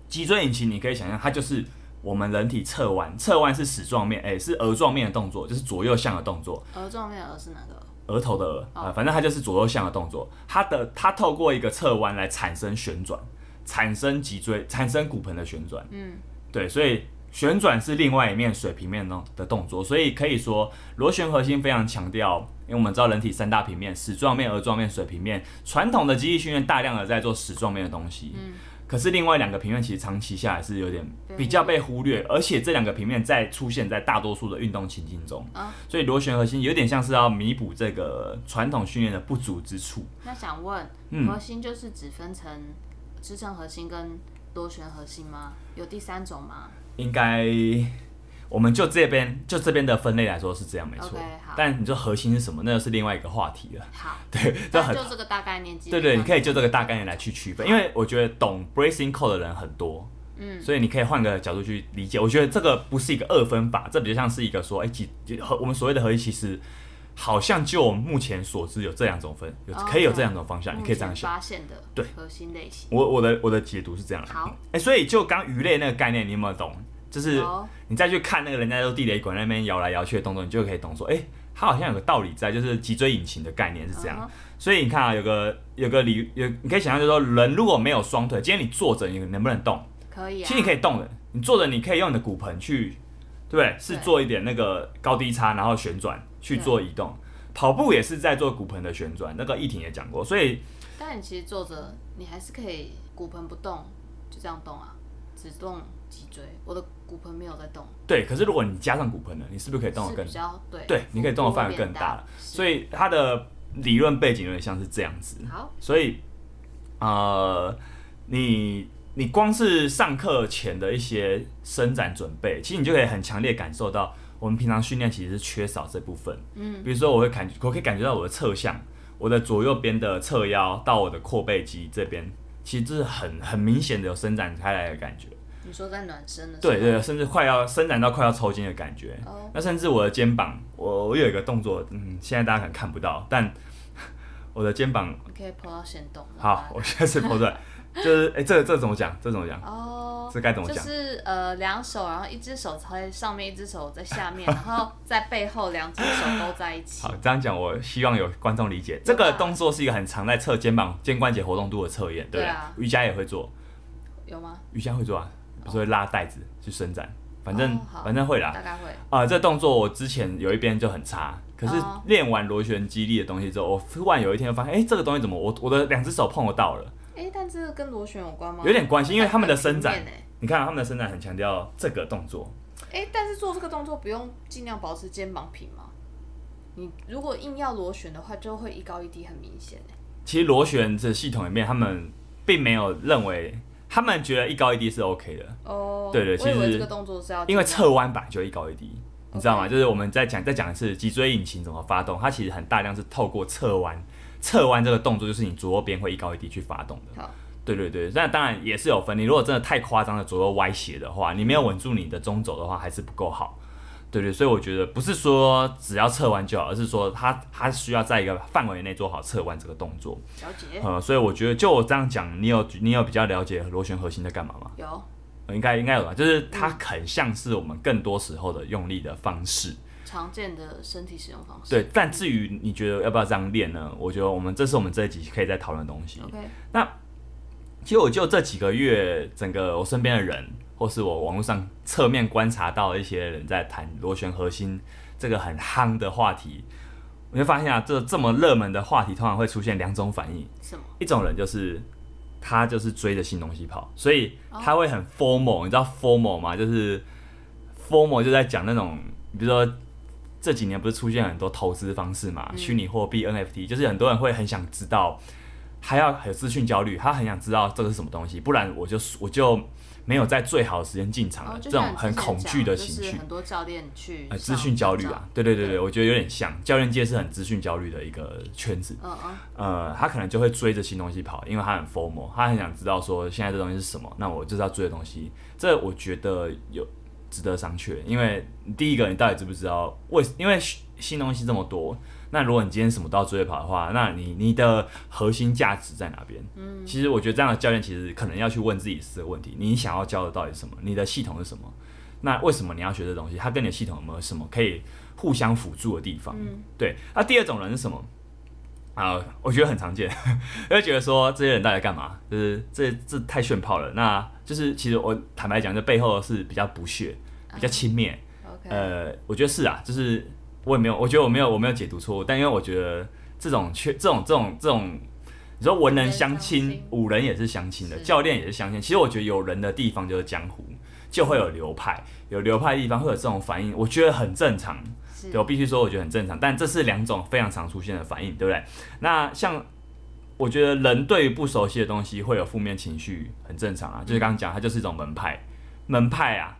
Speaker 1: 脊椎引擎你可以想象，它就是我们人体侧弯，侧弯是矢状面，哎，是额状面的动作，就是左右向的动作。
Speaker 2: 额状面，额是哪个？
Speaker 1: 额头的额啊、呃，反正它就是左右向的动作。它的它透过一个侧弯来产生旋转，产生脊椎，产生骨盆的旋转。嗯，对，所以旋转是另外一面水平面的动作。所以可以说，螺旋核心非常强调，因为我们知道人体三大平面：矢状面、额状面、水平面。传统的肌力训练大量的在做矢状面的东西。嗯。可是另外两个平面其实长期下来是有点比较被忽略，而且这两个平面在出现在大多数的运动情境中，所以螺旋核心有点像是要弥补这个传统训练的不足之处。
Speaker 2: 那想问，核心就是只分成支撑核心跟螺旋核心吗？有第三种吗？
Speaker 1: 应该。我们就这边就这边的分类来说是这样没错，okay, 但你说核心是什么，那又是另外一个话题了。
Speaker 2: 好，
Speaker 1: 对，
Speaker 2: 就很就这个大概念。
Speaker 1: 对对，你可以就这个大概念来去区分，因为我觉得懂 bracing code 的人很多，嗯，所以你可以换个角度去理解。我觉得这个不是一个二分法，这比较像是一个说，哎，几和我们所谓的核心其实好像就我目前所知有这两种分，有可以有这两种方向你可以这样想。
Speaker 2: 发现的对核心类型，
Speaker 1: 我我的我的解读是这样的。
Speaker 2: 好，
Speaker 1: 哎，所以就刚鱼类那个概念，你有没有懂？就是你再去看那个人家都地雷管那边摇来摇去的动作，你就可以懂说，哎、欸，它好像有个道理在，就是脊椎引擎的概念是这样。Uh-huh. 所以你看啊，有个有个理有，你可以想象就是说，人如果没有双腿，今天你坐着，你能不能动？
Speaker 2: 可以啊。
Speaker 1: 其实你可以动的，你坐着你可以用你的骨盆去，对不对？是做一点那个高低差，然后旋转去做移动。跑步也是在做骨盆的旋转，那个易婷也讲过。所以，
Speaker 2: 但你其实坐着，你还是可以骨盆不动，就这样动啊，只动脊椎。我的骨盆没有在动。
Speaker 1: 对，可是如果你加上骨盆呢，你是不是可以动得更？
Speaker 2: 比较对。
Speaker 1: 对，你可以动的范围更大了。所以它的理论背景有点像是这样子。
Speaker 2: 好。
Speaker 1: 所以，呃，你你光是上课前的一些伸展准备，其实你就可以很强烈感受到。我们平常训练其实是缺少这部分，嗯，比如说我会感，我可以感觉到我的侧向，我的左右边的侧腰到我的阔背肌这边，其实这是很很明显的有伸展开来的感觉。
Speaker 2: 你说在暖身的时候？
Speaker 1: 对对，甚至快要伸展到快要抽筋的感觉。哦。那甚至我的肩膀，我我有一个动作，嗯，现在大家可能看不到，但 我的肩膀，
Speaker 2: 你可以 po 到先动。
Speaker 1: 好，我现在是 po 出来，就是哎、欸，这这怎么讲？这、怎么讲？
Speaker 2: 哦。
Speaker 1: 这该怎么讲？
Speaker 2: 就是呃，两手，然后一只手在上面，一只手在下面，然后 在背后，两只手勾在一起。
Speaker 1: 好，这样讲，我希望有观众理解。这个动作是一个很常在测肩膀、肩关节活动度的测验，对不对？
Speaker 2: 啊、
Speaker 1: 瑜伽也会做。
Speaker 2: 有吗？
Speaker 1: 瑜伽会做啊，不是会拉带子去伸展，反正、哦、反正会啦。
Speaker 2: 大概会。
Speaker 1: 啊、呃，这动作我之前有一边就很差，可是练完螺旋肌力的东西之后，我突然有一天发现，哎，这个东西怎么我我的两只手碰得到了？
Speaker 2: 哎，但这个跟螺旋有关吗？
Speaker 1: 有点关系，因为他们的伸展。你看、啊、他们的伸展很强调这个动作，
Speaker 2: 哎、欸，但是做这个动作不用尽量保持肩膀平吗？你如果硬要螺旋的话，就会一高一低，很明显。
Speaker 1: 其实螺旋这系统里面，他们并没有认为，他们觉得一高一低是 OK 的。哦，对，对对，其实这个动作是要因为侧弯板就一高一低.你知道吗？就是我们在讲再讲一次脊椎引擎怎么发动，它其实很大量是透过侧弯，侧弯这个动作就是你左右边会一高一低去发动的。好。对对对，那当然也是有分。你如果真的太夸张的左右歪斜的话，你没有稳住你的中轴的话，还是不够好。对对，所以我觉得不是说只要测完就好，而是说他他需要在一个范围内做好测完这个动作。
Speaker 2: 了解。
Speaker 1: 呃，所以我觉得就我这样讲，你有你有比较了解螺旋核心在干嘛吗？
Speaker 2: 有。
Speaker 1: 应该应该有吧，就是它很像是我们更多时候的用力的方式。
Speaker 2: 常见的身体使用方式。
Speaker 1: 对，但至于你觉得要不要这样练呢？我觉得我们这是我们这一集可以再讨论的东西。
Speaker 2: OK。
Speaker 1: 那。其实我就这几个月，整个我身边的人，或是我网络上侧面观察到一些人在谈螺旋核心这个很夯的话题，我就发现啊，这这么热门的话题，通常会出现两种反应。
Speaker 2: 什么？
Speaker 1: 一种人就是他就是追着新东西跑，所以他会很 formal 你知道 formal 吗？就是 formal 就在讲那种，比如说这几年不是出现很多投资方式嘛，虚拟货币 NFT，就是很多人会很想知道。还要有资讯焦虑，他很想知道这个是什么东西，不然我就我就没有在最好的时间进场了。哦、这种很恐惧的情绪，
Speaker 2: 很多教练去
Speaker 1: 呃资讯焦虑啊，对对对对，我觉得有点像教练界是很资讯焦虑的一个圈子。
Speaker 2: 嗯嗯。
Speaker 1: 呃，他可能就会追着新东西跑，因为他很 formal，他很想知道说现在这东西是什么，那我就是要追的东西。这我觉得有值得商榷，因为第一个你到底知不知道为因为新东西这么多。那如果你今天什么都要追跑的话，那你你的核心价值在哪边？嗯，其实我觉得这样的教练其实可能要去问自己四个问题：你想要教的到底是什么？你的系统是什么？那为什么你要学这东西？它跟你的系统有没有什么可以互相辅助的地方？嗯，对。那第二种人是什么？啊，我觉得很常见，就会觉得说这些人到底干嘛？就是这这太炫炮了。那就是其实我坦白讲，这背后是比较不屑、比较轻蔑。
Speaker 2: OK，
Speaker 1: 呃，我觉得是啊，就是。我也没有，我觉得我没有，我没有解读错误。但因为我觉得这种缺，这种这种这种，你说文人相亲，武人也是相亲的，教练也是相亲。其实我觉得有人的地方就是江湖，就会有流派，有流派的地方会有这种反应，我觉得很正常。对，我必须说，我觉得很正常。但这是两种非常常出现的反应，对不对？那像我觉得人对于不熟悉的东西会有负面情绪，很正常啊。就是刚刚讲，它就是一种门派，门派啊。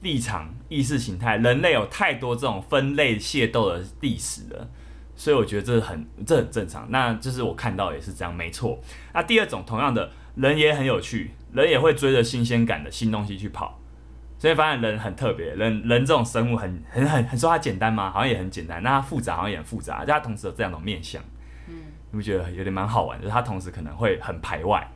Speaker 1: 立场、意识形态，人类有太多这种分类械斗的历史了，所以我觉得这很这很正常。那就是我看到也是这样，没错。那第二种，同样的人也很有趣，人也会追着新鲜感的新东西去跑，所以发现人很特别。人人这种生物很 很很很说它简单吗？好像也很简单。那它复杂好像也很复杂，但它同时有这样的面相。嗯，你不觉得有点蛮好玩的？就是它同时可能会很排外。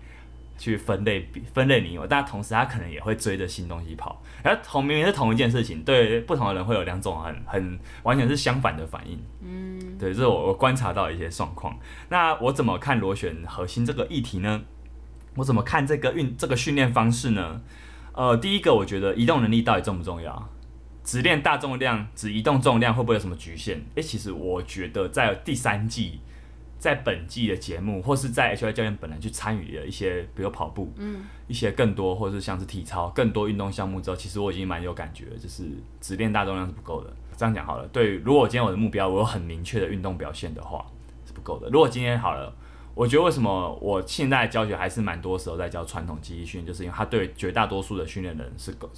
Speaker 1: 去分类分类你我，但同时他可能也会追着新东西跑。而同明明是同一件事情，对不同的人会有两种很很完全是相反的反应。嗯，对，这是我我观察到一些状况。那我怎么看螺旋核心这个议题呢？我怎么看这个运这个训练方式呢？呃，第一个我觉得移动能力到底重不重要？只练大重量，只移动重量会不会有什么局限？诶、欸，其实我觉得在第三季，在本季的节目，或是在 HY 教练本人去参与的一些，比如跑步，嗯，一些更多，或者是像是体操，更多运动项目之后，其实我已经蛮有感觉，就是只练大重量是不够的。这样讲好了，对，如果今天我的目标我有很明确的运动表现的话，是不够的。如果今天好了，我觉得为什么我现在教学还是蛮多时候在教传统记忆训练，就是因为它对绝大多数的训练人是够。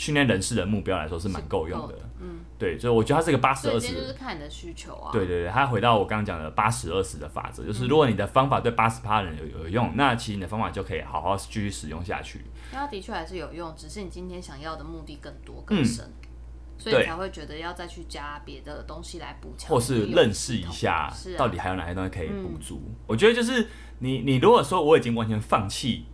Speaker 1: 训练人士的目标来说是蛮够用的，嗯，对，所以我觉得它是个八十二十，
Speaker 2: 就是看你的需求啊。
Speaker 1: 对对对，它回到我刚刚讲的八十二十的法则，就是如果你的方法对八十趴人有有用，那其实你的方法就可以好好继续使用下去。
Speaker 2: 那它的确还是有用，只是你今天想要的目的更多更深，嗯，所以你才会觉得要再去加别的东西来补强，
Speaker 1: 或是认识一下到底还有哪些东西可以补足。我觉得就是你你如果说我已经完全放弃。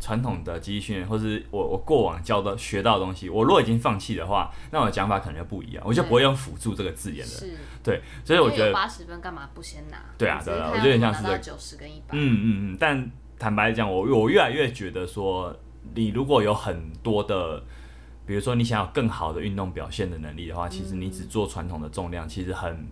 Speaker 1: 传统的机器训练，或是我我过往教的学到的东西，我如果已经放弃的话，那我的讲法可能就不一样，我就不会用辅助这个字眼了。是，对，所以我觉得
Speaker 2: 八十分干嘛不先拿？
Speaker 1: 对啊，对啊，我觉得很像是
Speaker 2: 这九十跟一百。嗯
Speaker 1: 嗯嗯，但坦白讲，我我越来越觉得说，你如果有很多的，比如说你想要更好的运动表现的能力的话，其实你只做传统的重量，其实很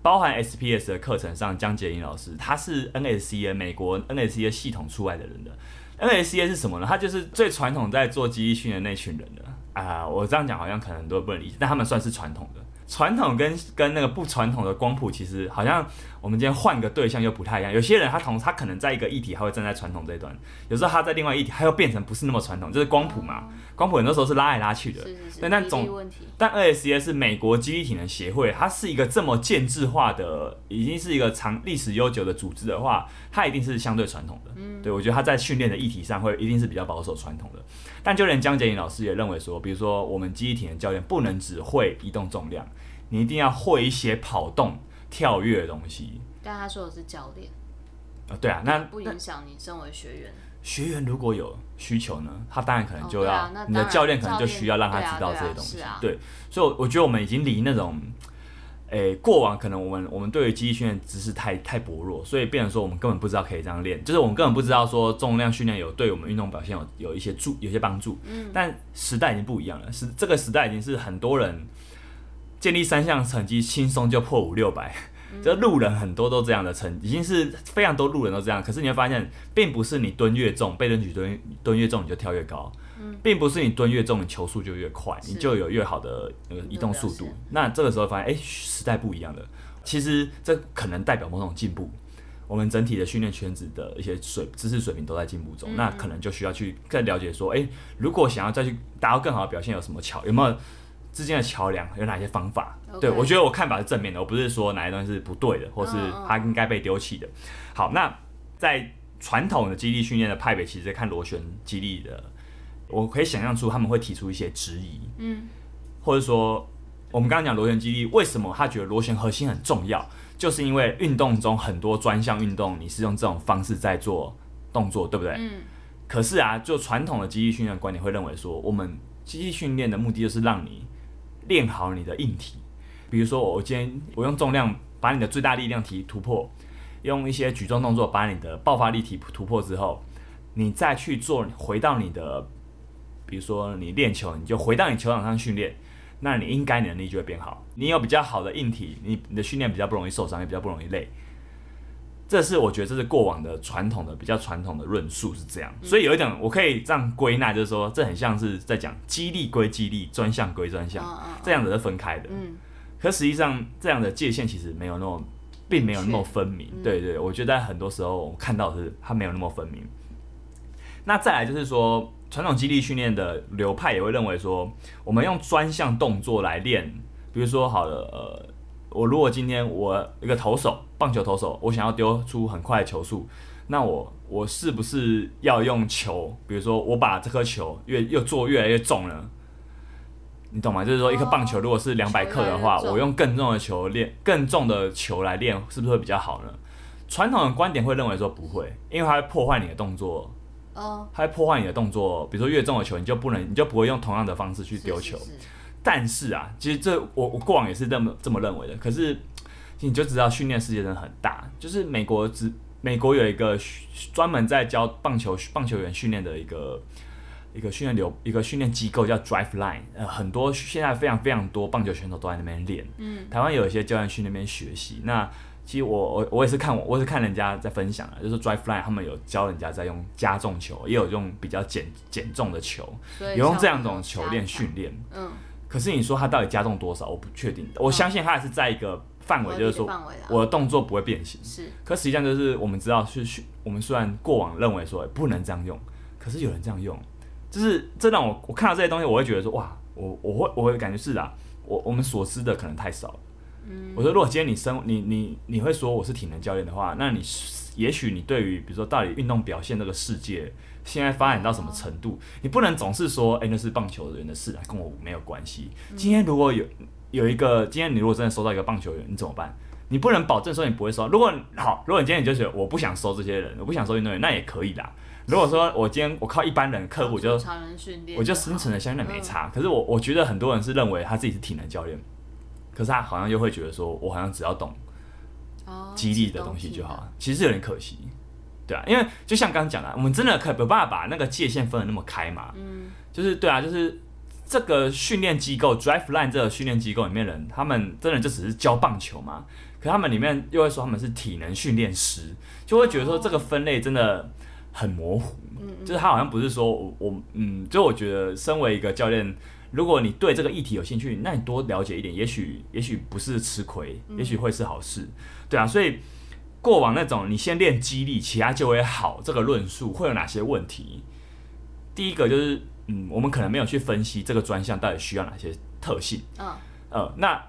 Speaker 1: 包含 SPS 的课程上，江杰英老师他是 NSCA 美国 NSCA 系统出来的人的。NACA 是什么呢？它就是最传统在做记忆训练那群人的啊！我这样讲好像可能很多人不能理解，但他们算是传统的。传统跟跟那个不传统的光谱，其实好像我们今天换个对象又不太一样。有些人他同他可能在一个议题，他会站在传统这一端；有时候他在另外一他又变成不是那么传统，就是光谱嘛。光谱很多时候是拉来拉去的。但但总但 NSCA 是美国肌力体能协会，它是一个这么建制化的，已经是一个长历史悠久的组织的话，它一定是相对传统的。嗯，对我觉得他在训练的议题上会一定是比较保守传统的。但就连江杰颖老师也认为说，比如说我们肌力体能教练不能只会移动重量。你一定要会一些跑动、跳跃的东西。
Speaker 2: 但他说的是教
Speaker 1: 练。对啊，那
Speaker 2: 不影响你身为学员。
Speaker 1: 学员如果有需求呢，他当然可能就要，哦啊、你的教练可能就需要让他知道这些东西。对，所以我觉得我们已经离那种，诶、欸，过往可能我们我们对于肌力训练知识太太薄弱，所以变成说我们根本不知道可以这样练，就是我们根本不知道说重量训练有对我们运动表现有有一些助，有些帮助。嗯。但时代已经不一样了，是这个时代已经是很多人。建立三项成绩轻松就破五六百，这路人很多都这样的成，已经是非常多路人都这样。可是你会发现，并不是你蹲越重，被蹲举蹲蹲越重你就跳越高，并不是你蹲越重你球速就越快，你就有越好的那个移动速度。那这个时候发现，哎、欸，时代不一样了。其实这可能代表某种进步，我们整体的训练圈子的一些水知识水平都在进步中。那可能就需要去更了解说，哎、欸，如果想要再去达到更好的表现，有什么桥？有没有？之间的桥梁有哪些方法.对，我觉得我看法是正面的，我不是说哪些东西是不对的，或是它应该被丢弃的。Oh, oh. 好，那在传统的肌力训练的派别，其实看螺旋肌力的，我可以想象出他们会提出一些质疑，嗯，或者说我们刚刚讲螺旋肌力，为什么他觉得螺旋核心很重要？就是因为运动中很多专项运动，你是用这种方式在做动作，对不对？嗯。可是啊，就传统的肌力训练观点会认为说，我们肌力训练的目的就是让你练好你的硬体，比如说我今天我用重量把你的最大力量提突破，用一些举重动作把你的爆发力提突破之后，你再去做回到你的，比如说你练球，你就回到你球场上训练，那你应该能力就会变好。你有比较好的硬体，你你的训练比较不容易受伤，也比较不容易累。这是我觉得这是过往的传统的比较传统的论述是这样，所以有一点我可以这样归纳，就是说这很像是在讲激励归激励，专项归专项，这样子是分开的。嗯，可实际上这样的界限其实没有那么，并没有那么分明。对对，我觉得在很多时候我看到的是它没有那么分明。那再来就是说，传统肌力训练的流派也会认为说，我们用专项动作来练，比如说好了，呃。我如果今天我一个投手，棒球投手，我想要丢出很快的球速，那我我是不是要用球？比如说我把这颗球越又做越来越重了，你懂吗？就是说一颗棒球如果是两百克的话，我用更重的球练，更重的球来练，是不是会比较好呢？传统的观点会认为说不会，因为它会破坏你的动作哦，它会破坏你的动作。比如说越重的球，你就不能，你就不会用同样的方式去丢球。是是是。但是啊，其实这我我过往也是这么这么认为的。可是你就知道训练世界真的很大，就是美国只美国有一个专门在教棒球棒球员训练的一个一个训练流一个训练机构叫 Driveline，呃，很多现在非常非常多棒球选手都在那边练。嗯，台湾有一些教练去那边学习。那其实我我我也是看我我也是看人家在分享啊，就是 Driveline 他们有教人家在用加重球，也有用比较减减重的球，有用这样种球练训练。嗯。可是你说他到底加重多少？我不确定的。我相信他还是在一个范围，就是说我的动作不会变形。是。可实际上就是我们知道是是，我们虽然过往认为说不能这样用，可是有人这样用，就是这让我我看到这些东西，我会觉得说哇，我我会我会感觉是啊，我我们所知的可能太少了。嗯。我说如果今天你生你你你会说我是体能教练的话，那你也许你对于比如说到底运动表现这个世界。现在发展到什么程度？你不能总是说，哎、欸，那是棒球人的事啊，跟我没有关系。今天如果有有一个，今天你如果真的收到一个棒球员，你怎么办？你不能保证说你不会收。如果好，如果你今天你就觉得我不想收这些人，我不想收运动员，那也可以啦。如果说我今天我靠一般人客户就我就生存的相对没差。可是我我觉得很多人是认为他自己是体能教练，可是他好像又会觉得说我好像只要懂激励的东西就好，其实有点可惜。对啊，因为就像刚刚讲的，我们真的可没办法把那个界限分的那么开嘛。嗯，就是对啊，就是这个训练机构 Driveline 这个训练机构里面人，他们真的就只是教棒球嘛？可他们里面又会说他们是体能训练师，就会觉得说这个分类真的很模糊。嗯，就是他好像不是说我我嗯，就我觉得身为一个教练，如果你对这个议题有兴趣，那你多了解一点，也许也许不是吃亏，也许会是好事。对啊，所以。过往那种你先练肌力，其他就会好，这个论述会有哪些问题？第一个就是，嗯，我们可能没有去分析这个专项到底需要哪些特性。嗯，呃，那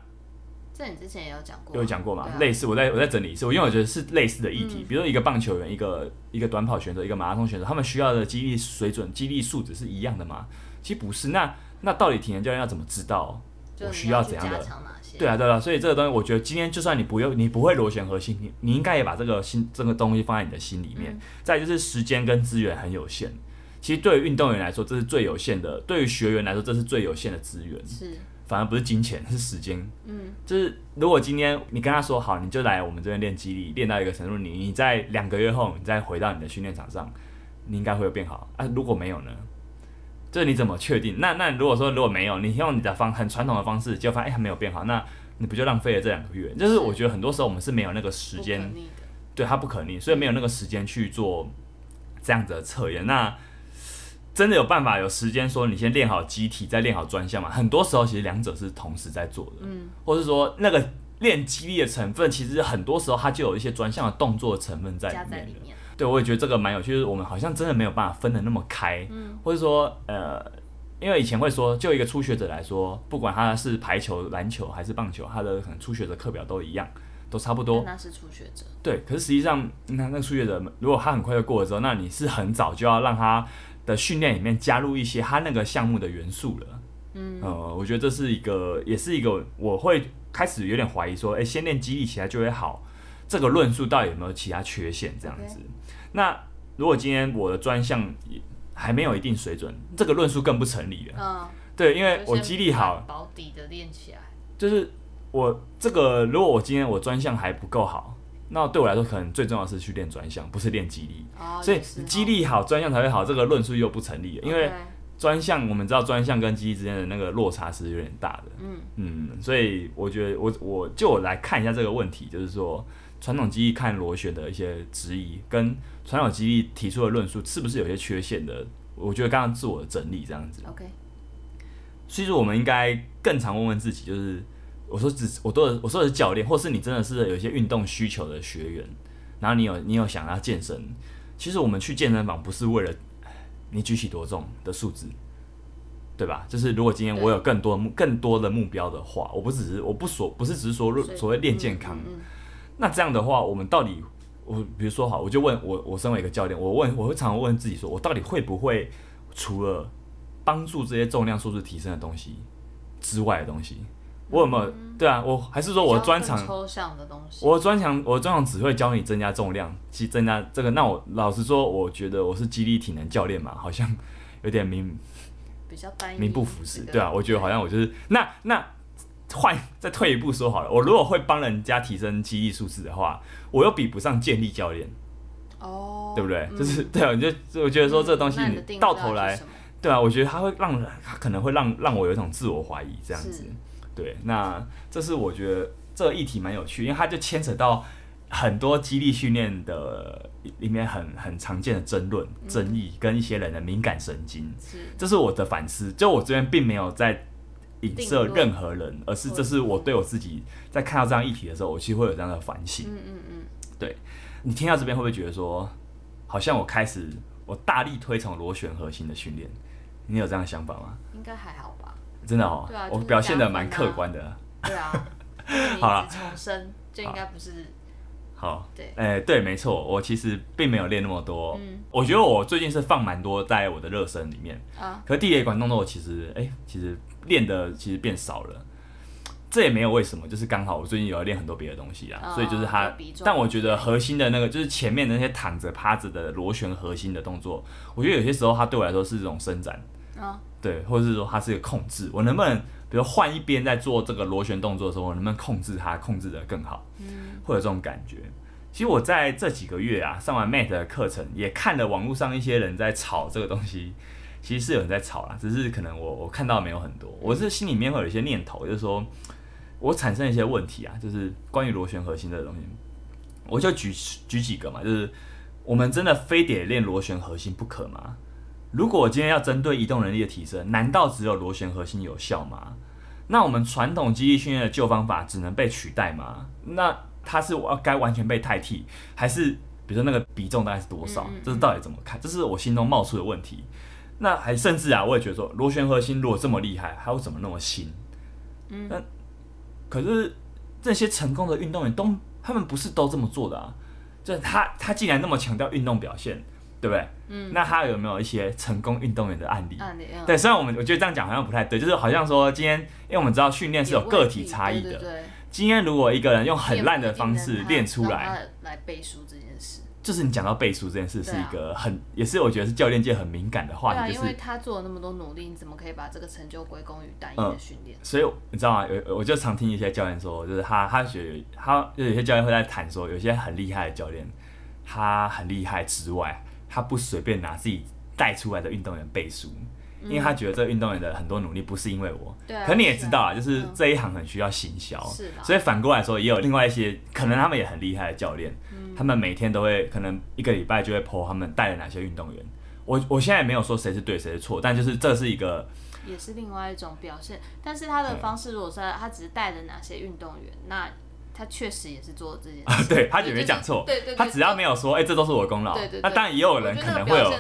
Speaker 2: 这你之前也有讲过，
Speaker 1: 有讲过吗？啊、类似，我在我在整理一次，我因为我觉得是类似的议题，嗯、比如说一个棒球员、一个一个短跑选手、一个马拉松选手，他们需要的肌力水准、肌力素质是一样的吗？其实不是。那那到底体能教练要怎么知道我需要怎样的？对啊，对啊，所以这个东西，我觉得今天就算你不用，你不会螺旋核心，你你应该也把这个心这个东西放在你的心里面。嗯、再就是时间跟资源很有限，其实对于运动员来说，这是最有限的；对于学员来说，这是最有限的资源。是，反而不是金钱，是时间。嗯，就是如果今天你跟他说好，你就来我们这边练肌力，练到一个程度，你你在两个月后，你再回到你的训练场上，你应该会有变好啊。如果没有呢？这你怎么确定？那那如果说如果没有，你用你的方很传统的方式，就发现哎还没有变好，那你不就浪费了这两个月？就是我觉得很多时候我们是没有那个时间，对它不可逆，所以没有那个时间去做这样子的测验。那真的有办法有时间说你先练好机体，再练好专项嘛？很多时候其实两者是同时在做的，嗯，或是说那个练肌力的成分，其实很多时候它就有一些专项的动作的成分在里面。对，我也觉得这个蛮有趣，就是我们好像真的没有办法分的那么开，嗯，或者说，呃，因为以前会说，就一个初学者来说，不管他是排球、篮球还是棒球，他的可能初学者课表都一样，都差不多。
Speaker 2: 那是初学者。对，
Speaker 1: 可是实际上，那那初学者，如果他很快就过了之后，那你是很早就要让他的训练里面加入一些他那个项目的元素了。嗯，呃，我觉得这是一个，也是一个，我会开始有点怀疑说，哎，先练肌力起来就会好。这个论述到底有没有其他缺陷？这样子，那如果今天我的专项还没有一定水准，这个论述更不成立了。嗯，对，因为我肌力好，
Speaker 2: 保底的练起来，
Speaker 1: 就是我这个，如果我今天我专项还不够好，那对我来说可能最重要的是去练专项，不是练肌力。哦，所以肌力好，专项才会好，这个论述又不成立了，因为专项我们知道专项跟肌力之间的那个落差是有点大的。嗯嗯，所以我觉得我我就我来看一下这个问题，就是说。传统记忆看螺旋的一些质疑，跟传统记忆提出的论述是不是有些缺陷的？我觉得刚刚自我的整理这样子。OK。所以说，我们应该更常问问自己，就是我说只我都我说的是教练，或是你真的是有一些运动需求的学员，然后你有你有想要健身，其实我们去健身房不是为了你举起多重的数字，对吧？就是如果今天我有更多目更多的目标的话，我不只是我不所不是只是说所谓练健康。嗯嗯嗯那这样的话，我们到底，我比如说好，我就问我，我身为一个教练，我问，我会常常问自己说，我到底会不会除了帮助这些重量素质提升的东西之外的东西，我有没有？嗯、对啊，我还是说我专长
Speaker 2: 抽象的东西。
Speaker 1: 我专长，我专长只会教你增加重量，去增加这个。那我老实说，我觉得我是激励体能教练嘛，好像有点名
Speaker 2: 比较单一，
Speaker 1: 名不符实。对啊，我觉得好像我就是那那换再退一步说好了，我如果会帮人家提升肌力素质的话，我又比不上健力教练。哦，对不对？嗯、就是对啊，你就我觉得说这个东西你到头来。嗯对啊，我觉得他会让人，他可能会让让我有一种自我怀疑这样子。对，那这是我觉得这个议题蛮有趣，因为它就牵扯到很多肌力训练的里面很很常见的争论、嗯、争议跟一些人的敏感神经。是，这是我的反思。就我这边并没有在影射任何人，而是这是我对我自己在看到这样议题的时候，我其实会有这样的反省。嗯嗯嗯。对，你听到这边会不会觉得说，好像我开始我大力推崇螺旋核心的训练？你有这样的想法吗？
Speaker 2: 应该还好吧。
Speaker 1: 真的哦，
Speaker 2: 啊、
Speaker 1: 我表现的蛮客观的。
Speaker 2: 对啊。好了，重生就应该不是。
Speaker 1: 好。对。哎、欸，对，没错，我其实并没有练那么多。嗯。我觉得我最近是放蛮多在我的热身里面。啊。可是地铁管动作，我其实哎、欸，其实练的其实变少了。这也没有为什么，就是刚好我最近有要练很多别的东西啊，哦、所以就是它。但我觉得核心的那个，就是前面的那些躺着、趴着的螺旋核心的动作，我觉得有些时候它对我来说是一种伸展。啊，对，或者是说它是一个控制，我能不能，比如换一边在做这个螺旋动作的时候，我能不能控制它，控制的更好？嗯，会有这种感觉。其实我在这几个月啊，上完 Mate 的课程，也看了网络上一些人在吵这个东西，其实是有人在吵啦，只是可能我我看到没有很多，我是心里面会有一些念头，就是说我产生一些问题啊，就是关于螺旋核心这个东西，我就举举几个嘛，就是我们真的非得练螺旋核心不可吗？如果我今天要针对移动能力的提升，难道只有螺旋核心有效吗？那我们传统肌力训练的旧方法只能被取代吗？那它是我要该完全被代替，还是比如说那个比重大概是多少？这是到底怎么看？这是我心中冒出的问题。那还甚至啊，我也觉得说，螺旋核心如果这么厉害，还有怎么那么新？嗯，那可是这些成功的运动员都，他们不是都这么做的啊？就是他，他既然那么强调运动表现。对不对？嗯，那他有没有一些成功运动员的案例？案例，嗯、对，虽然我们我觉得这样讲好像不太对，就是好像说今天，因为我们知道训练是有个体差异的。对对对，今天如果一个人用很烂的方式练出来，
Speaker 2: 来背书这件事，
Speaker 1: 就是你讲到背书这件事是一个很，啊、也是我觉得是教练界很敏感的话题，就是、
Speaker 2: 因为他做了那么多努力，你怎么可以把这个成就归功于单一的训练？嗯、
Speaker 1: 所以你知道吗？有我就常听一些教练说，就是他他学他就有些教练会在谈说，有些很厉害的教练，他很厉害之外。他不随便拿自己带出来的运动员背书，因为他觉得这个运动员的很多努力不是因为我。对、嗯。可你也知道啊，就是这一行很需要行销，是的。所以反过来说，也有另外一些可能他们也很厉害的教练，嗯、他们每天都会可能一个礼拜就会 po 他们带了哪些运动员。我我现在也没有说谁是对谁是错，但就是这是一个，
Speaker 2: 也是另外一种表现。但是他的方式，如果说他只是带着哪些运动员，那。他确实也是做这件事，啊、
Speaker 1: 对他也没讲错，对对，他只要没有说，哎，这都是我的功劳，对对。那当然也有人可能会有，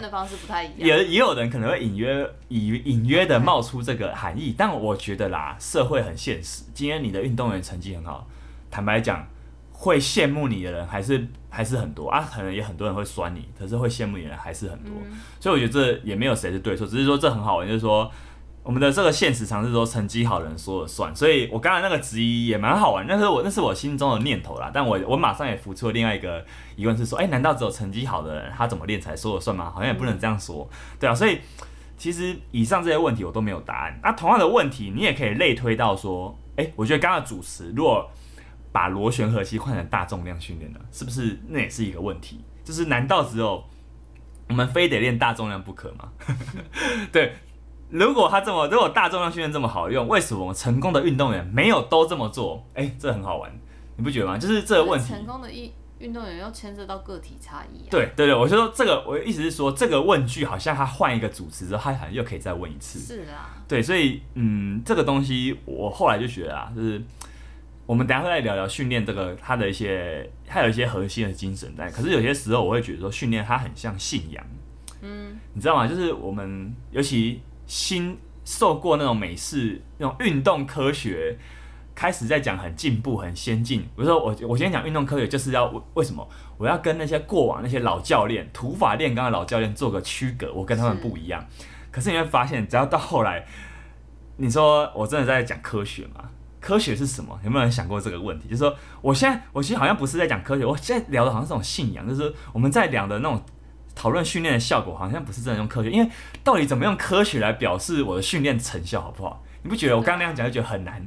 Speaker 1: 也也有人可能会隐约隐隐约的冒出这个含义，但我觉得啦，社会很现实，今天你的运动员成绩很好，坦白讲，会羡慕你的人还是还是很多啊，可能也很多人会酸你，可是会羡慕你的人还是很多，嗯、所以我觉得这也没有谁是对错，只是说这很好玩，就是说。我们的这个现实常是说成绩好的人说了算，所以我刚才那个质疑也蛮好玩，那是我那是我心中的念头啦。但我我马上也浮出了另外一个疑问是说，哎，难道只有成绩好的人他怎么练才说了算吗？好像也不能这样说，对啊。所以其实以上这些问题我都没有答案。那同样的问题你也可以类推到说，哎，我觉得刚刚主持如果把螺旋核心换成大重量训练呢，是不是那也是一个问题？就是难道只有我们非得练大重量不可吗？对。如果他这么，如果大重量训练这么好用，为什么成功的运动员没有都这么做？哎、欸，这很好玩，你不觉得吗？就是这个问题。
Speaker 2: 成功的运运动员要牵涉到个体差异、啊。
Speaker 1: 对对对，我就说这个，我的意思是说，这个问句好像他换一个主词之后，他好像又可以再问一次。
Speaker 2: 是啊。
Speaker 1: 对，所以嗯，这个东西我后来就觉得啊，就是我们等下会再聊聊训练这个它的一些，它有一些核心的精神在。可是有些时候我会觉得说，训练它很像信仰。嗯。你知道吗？就是我们尤其。新受过那种美式那种运动科学，开始在讲很进步、很先进。比如说我我今天讲运动科学，就是要为什么我要跟那些过往那些老教练、土法炼钢的老教练做个区隔，我跟他们不一样。可是你会发现，只要到后来，你说我真的在讲科学吗？科学是什么？有没有人想过这个问题？就是说，我现在我其实好像不是在讲科学，我现在聊的好像是种信仰，就是我们在聊的那种讨论训练的效果，好像不是真的用科学。因为到底怎么用科学来表示我的训练成效，好不好？你不觉得我刚刚那样讲就觉得很难？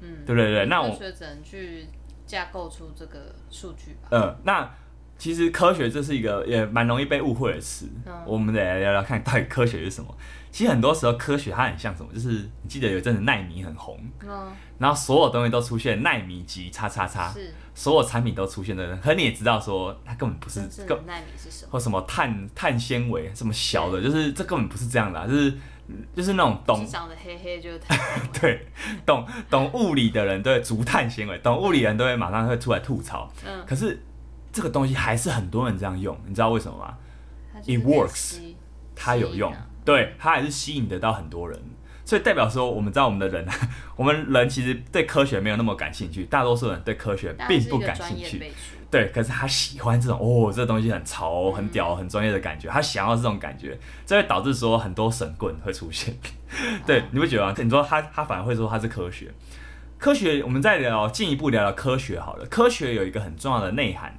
Speaker 1: 嗯，对不对对？那我
Speaker 2: 只能去架构出这个数据吧。
Speaker 1: 嗯，那其实科学这是一个也蛮容易被误会的词。嗯，我们得来聊聊看到底科学是什么。其实很多时候科学它很像什么，就是你记得有一阵子奈米很红，嗯，然后所有东西都出现奈米级叉叉叉，所有产品都出现的人，可你也知道说它根本不是，
Speaker 2: 个奈米是什么，
Speaker 1: 或什么碳碳纤维什么小的，就是这根本不是这样的，就是就是那种懂
Speaker 2: 长得黑黑就
Speaker 1: 对，懂懂物理的人都会竹碳纤维，懂物理的人都会马上会出来吐槽，嗯，可是这个东西还是很多人这样用，你知道为什么吗？It works，它有用。对，它还是吸引得到很多人，所以代表说，我们知道我们的人，我们人其实对科学没有那么感兴趣，大多数人对科学并不感兴趣。对，可是他喜欢这种哦，这个东西很潮、很屌、很专业的感觉，他想要这种感觉，这会导致说很多神棍会出现。对，你不觉得吗？你说他，他反而会说他是科学。科学，我们再聊进一步聊聊科学好了。科学有一个很重要的内涵，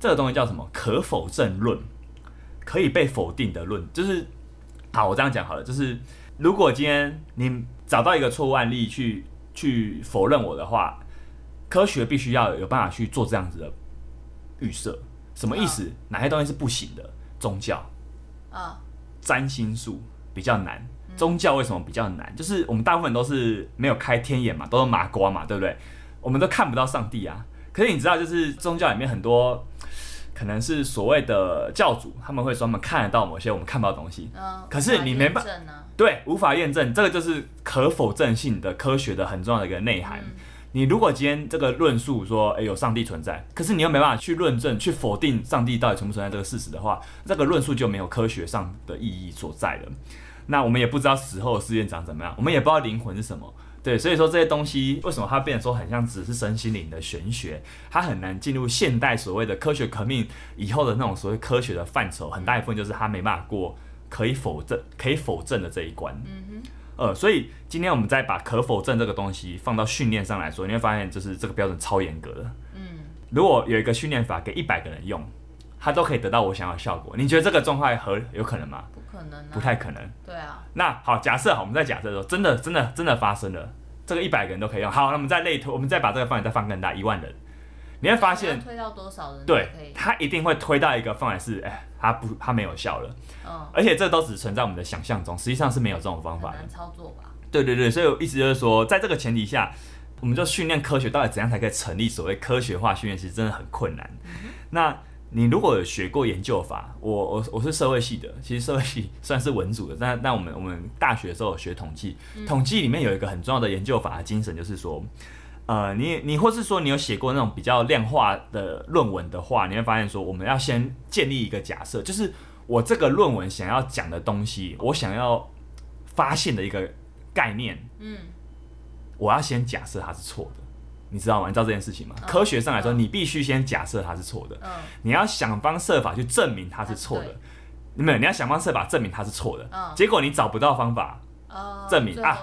Speaker 1: 这个东西叫什么？可否证论，可以被否定的论，就是。好，我这样讲好了，就是如果今天你找到一个错误案例去去否认我的话，科学必须要有办法去做这样子的预设。什么意思？哪些东西是不行的？宗教啊，占星术比较难。宗教为什么比较难？就是我们大部分都是没有开天眼嘛，都是麻瓜嘛，对不对？我们都看不到上帝啊。可是你知道，就是宗教里面很多。可能是所谓的教主，他们会说我们看得到某些我们看不到的东西，嗯、可是你没办法，啊、对，无法验证，这个就是可否证性的科学的很重要的一个内涵。嗯、你如果今天这个论述说，哎，有上帝存在，可是你又没办法去论证、去否定上帝到底存不存在这个事实的话，这个论述就没有科学上的意义所在了。那我们也不知道死后的世界长怎么样，我们也不知道灵魂是什么。对，所以说这些东西为什么它变得说很像只是身心灵的玄学，它很难进入现代所谓的科学革命以后的那种所谓科学的范畴，很大一部分就是它没办法过可以否证、可以否证的这一关。嗯哼。呃，所以今天我们再把可否证这个东西放到训练上来说，你会发现就是这个标准超严格的。嗯。如果有一个训练法给一百个人用，他都可以得到我想要的效果，你觉得这个状态和有可能吗？
Speaker 2: 可能、啊，
Speaker 1: 不太可能。
Speaker 2: 对啊。
Speaker 1: 那好，假设好，我们再假设说，真的，真的，真的发生了，这个一百个人都可以用。好，那我们再类推，我们再把这个范围再放更大，一万人，你会发现
Speaker 2: 推到多少人？
Speaker 1: 对，他一定会推到一个范围是，哎，他不，他没有效了。嗯。而且这都只存在我们的想象中，实际上是没有这种方法的。
Speaker 2: 难操作吧？
Speaker 1: 对对对，所以我意思就是说，在这个前提下，我们就训练科学到底怎样才可以成立所谓科学化训练，其实真的很困难。嗯、那。你如果有学过研究法，我我我是社会系的，其实社会系 算是文组的，但但我们我们大学的时候有学统计，统计里面有一个很重要的研究法的精神，就是说，呃，你你或是说你有写过那种比较量化的论文的话，你会发现说，我们要先建立一个假设，就是我这个论文想要讲的东西，我想要发现的一个概念，嗯，我要先假设它是错的。你知道吗？你知道这件事情吗？科学上来说，你必须先假设它是错的，你要想方设法去证明它是错的，没有？你要想方设法证明它是错的，结果你找不到方法证明啊。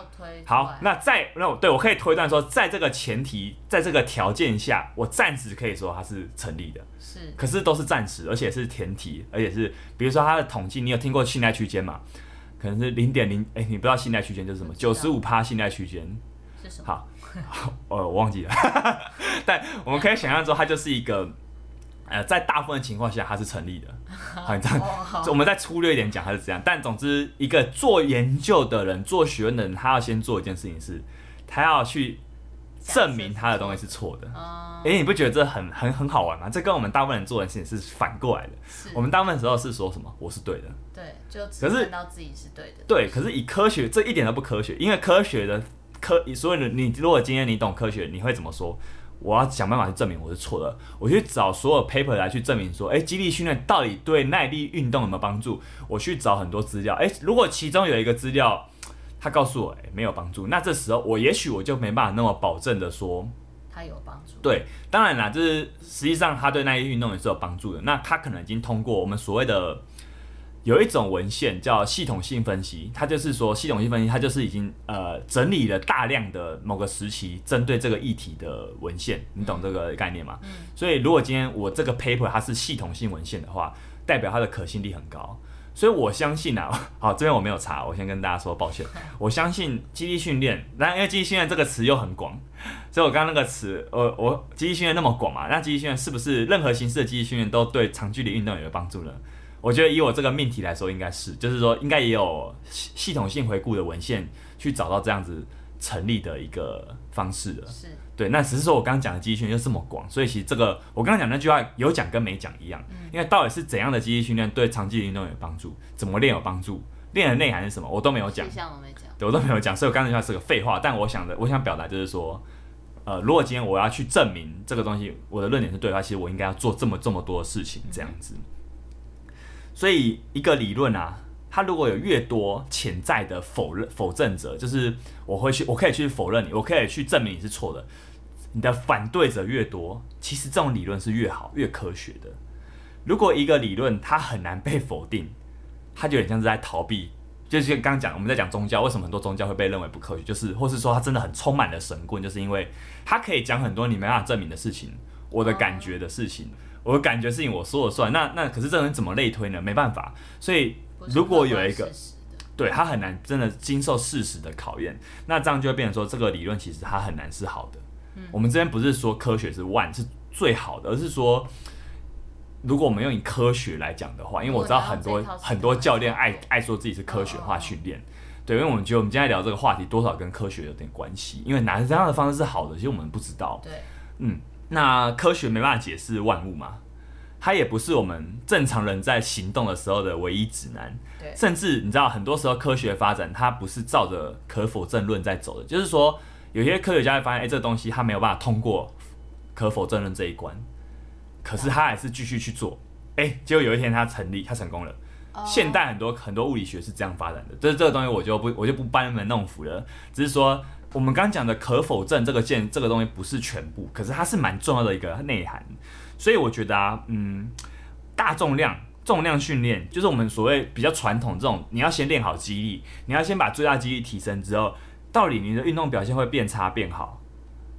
Speaker 1: 好，那在那我对我可以推断说，在这个前提，在这个条件下，我暂时可以说它是成立的，是。可是都是暂时，而且是前提，而且是比如说它的统计，你有听过信赖区间吗？可能是零点零，哎，你不知道信赖区间就是什么？九十五趴信赖区间是什么？好。呃，我忘记了，但我们可以想象说，它就是一个，呃，在大部分情况下，它是成立的。好，这样，我们再粗略一点讲，它是这样。但总之，一个做研究的人、做学问的人，他要先做一件事情是，他要去证明他的东西是错的。哎、欸，你不觉得这很很很好玩吗？这跟我们大部分人做的事情是反过来的。我们大部分时候是说什么？我是对的。
Speaker 2: 对，就可是到自己是对的。
Speaker 1: 对，可是以科学，这一点都不科学，因为科学的。科，所以你你如果今天你懂科学，你会怎么说？我要想办法去证明我是错的。我去找所有 paper 来去证明说，诶，肌力训练到底对耐力运动有没有帮助？我去找很多资料，诶，如果其中有一个资料，他告诉我，诶，没有帮助，那这时候我也许我就没办法那么保证的说，
Speaker 2: 他有帮助。
Speaker 1: 对，当然啦，就是实际上他对耐力运动也是有帮助的。那他可能已经通过我们所谓的。有一种文献叫系统性分析，它就是说系统性分析，它就是已经呃整理了大量的某个时期针对这个议题的文献，你懂这个概念吗？嗯。所以如果今天我这个 paper 它是系统性文献的话，代表它的可信力很高。所以我相信啊，好，这边我没有查，我先跟大家说抱歉。我相信肌力训练，那因为肌力训练这个词又很广，所以我刚刚那个词，呃，我肌力训练那么广嘛，那肌力训练是不是任何形式的肌力训练都对长距离运动有帮助呢？我觉得以我这个命题来说，应该是，就是说应该也有系统性回顾的文献去找到这样子成立的一个方式了。是，对。那只是说我刚刚讲的机器训练就这么广，所以其实这个我刚刚讲那句话有讲跟没讲一样。嗯。因为到底是怎样的机器训练对长距离运动有帮助？怎么练有帮助？练的内涵是什么？我都没有讲。对，我都没有讲，所以我刚才那句话是个废话。但我想的，我想表达就是说，呃，如果今天我要去证明这个东西，我的论点是对的话，其实我应该要做这么这么多的事情，这样子。嗯所以一个理论啊，它如果有越多潜在的否认否证者，就是我会去，我可以去否认你，我可以去证明你是错的。你的反对者越多，其实这种理论是越好、越科学的。如果一个理论它很难被否定，它就有点像是在逃避。就是刚刚讲，我们在讲宗教，为什么很多宗教会被认为不科学？就是或是说它真的很充满了神棍，就是因为它可以讲很多你没办法证明的事情，我的感觉的事情。我的感觉事情我说了算，那那可是这人怎么类推呢？没办法，所以如果有一个，对他很难真的经受事实的考验，那这样就会变成说这个理论其实它很难是好的。嗯，我们这边不是说科学是万是最好的，而是说如果我们用以科学来讲的话，因为我知道很多很多教练爱爱说自己是科学化训练，对，因为我们觉得我们今天聊这个话题多少跟科学有点关系，因为哪这样的方式是好的，其实我们不知道。对，嗯。那科学没办法解释万物嘛，它也不是我们正常人在行动的时候的唯一指南。对，甚至你知道，很多时候科学发展它不是照着可否证论在走的，就是说有些科学家会发现，哎、欸，这个东西它没有办法通过可否证论这一关，可是他还是继续去做，哎、欸，结果有一天他成立，他成功了。Oh. 现代很多很多物理学是这样发展的，就是这个东西我就不我就不班门弄斧了，只是说。我们刚刚讲的可否证这个件这个东西不是全部，可是它是蛮重要的一个内涵。所以我觉得啊，嗯，大重量重量训练就是我们所谓比较传统这种，你要先练好肌力，你要先把最大肌力提升之后，到底你的运动表现会变差变好，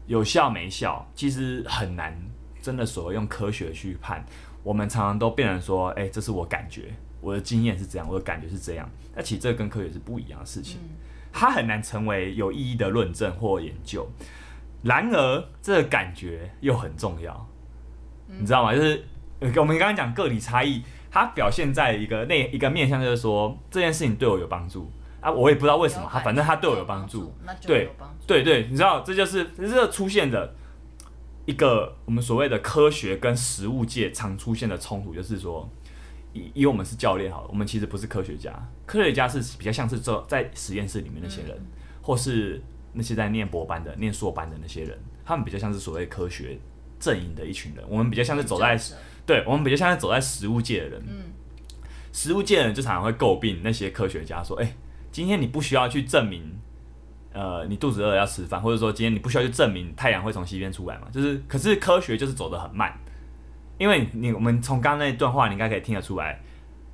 Speaker 1: 有效没效，其实很难真的所谓用科学去判。我们常常都变成说，哎，这是我感觉，我的经验是这样，我的感觉是这样。那其实这跟科学是不一样的事情。它很难成为有意义的论证或研究，然而这个感觉又很重要，你知道吗？就是我们刚刚讲个体差异，它表现在一个那一个面向，就是说这件事情对我有帮助。啊，我也不知道为什么，它反正它对我有帮助，对对对，你知道这就是这出现的一个我们所谓的科学跟实物界常出现的冲突，就是说。以以我们是教练好了，我们其实不是科学家，科学家是比较像是做在实验室里面那些人，嗯、或是那些在念博班的、念硕班的那些人，他们比较像是所谓科学阵营的一群人。我们比较像是走在，对，我们比较像是走在实物界的人。嗯，实务界的人就常常会诟病那些科学家说：“哎、欸，今天你不需要去证明，呃，你肚子饿要吃饭，或者说今天你不需要去证明太阳会从西边出来嘛？就是，可是科学就是走得很慢。”因为你我们从刚刚那一段话，你应该可以听得出来，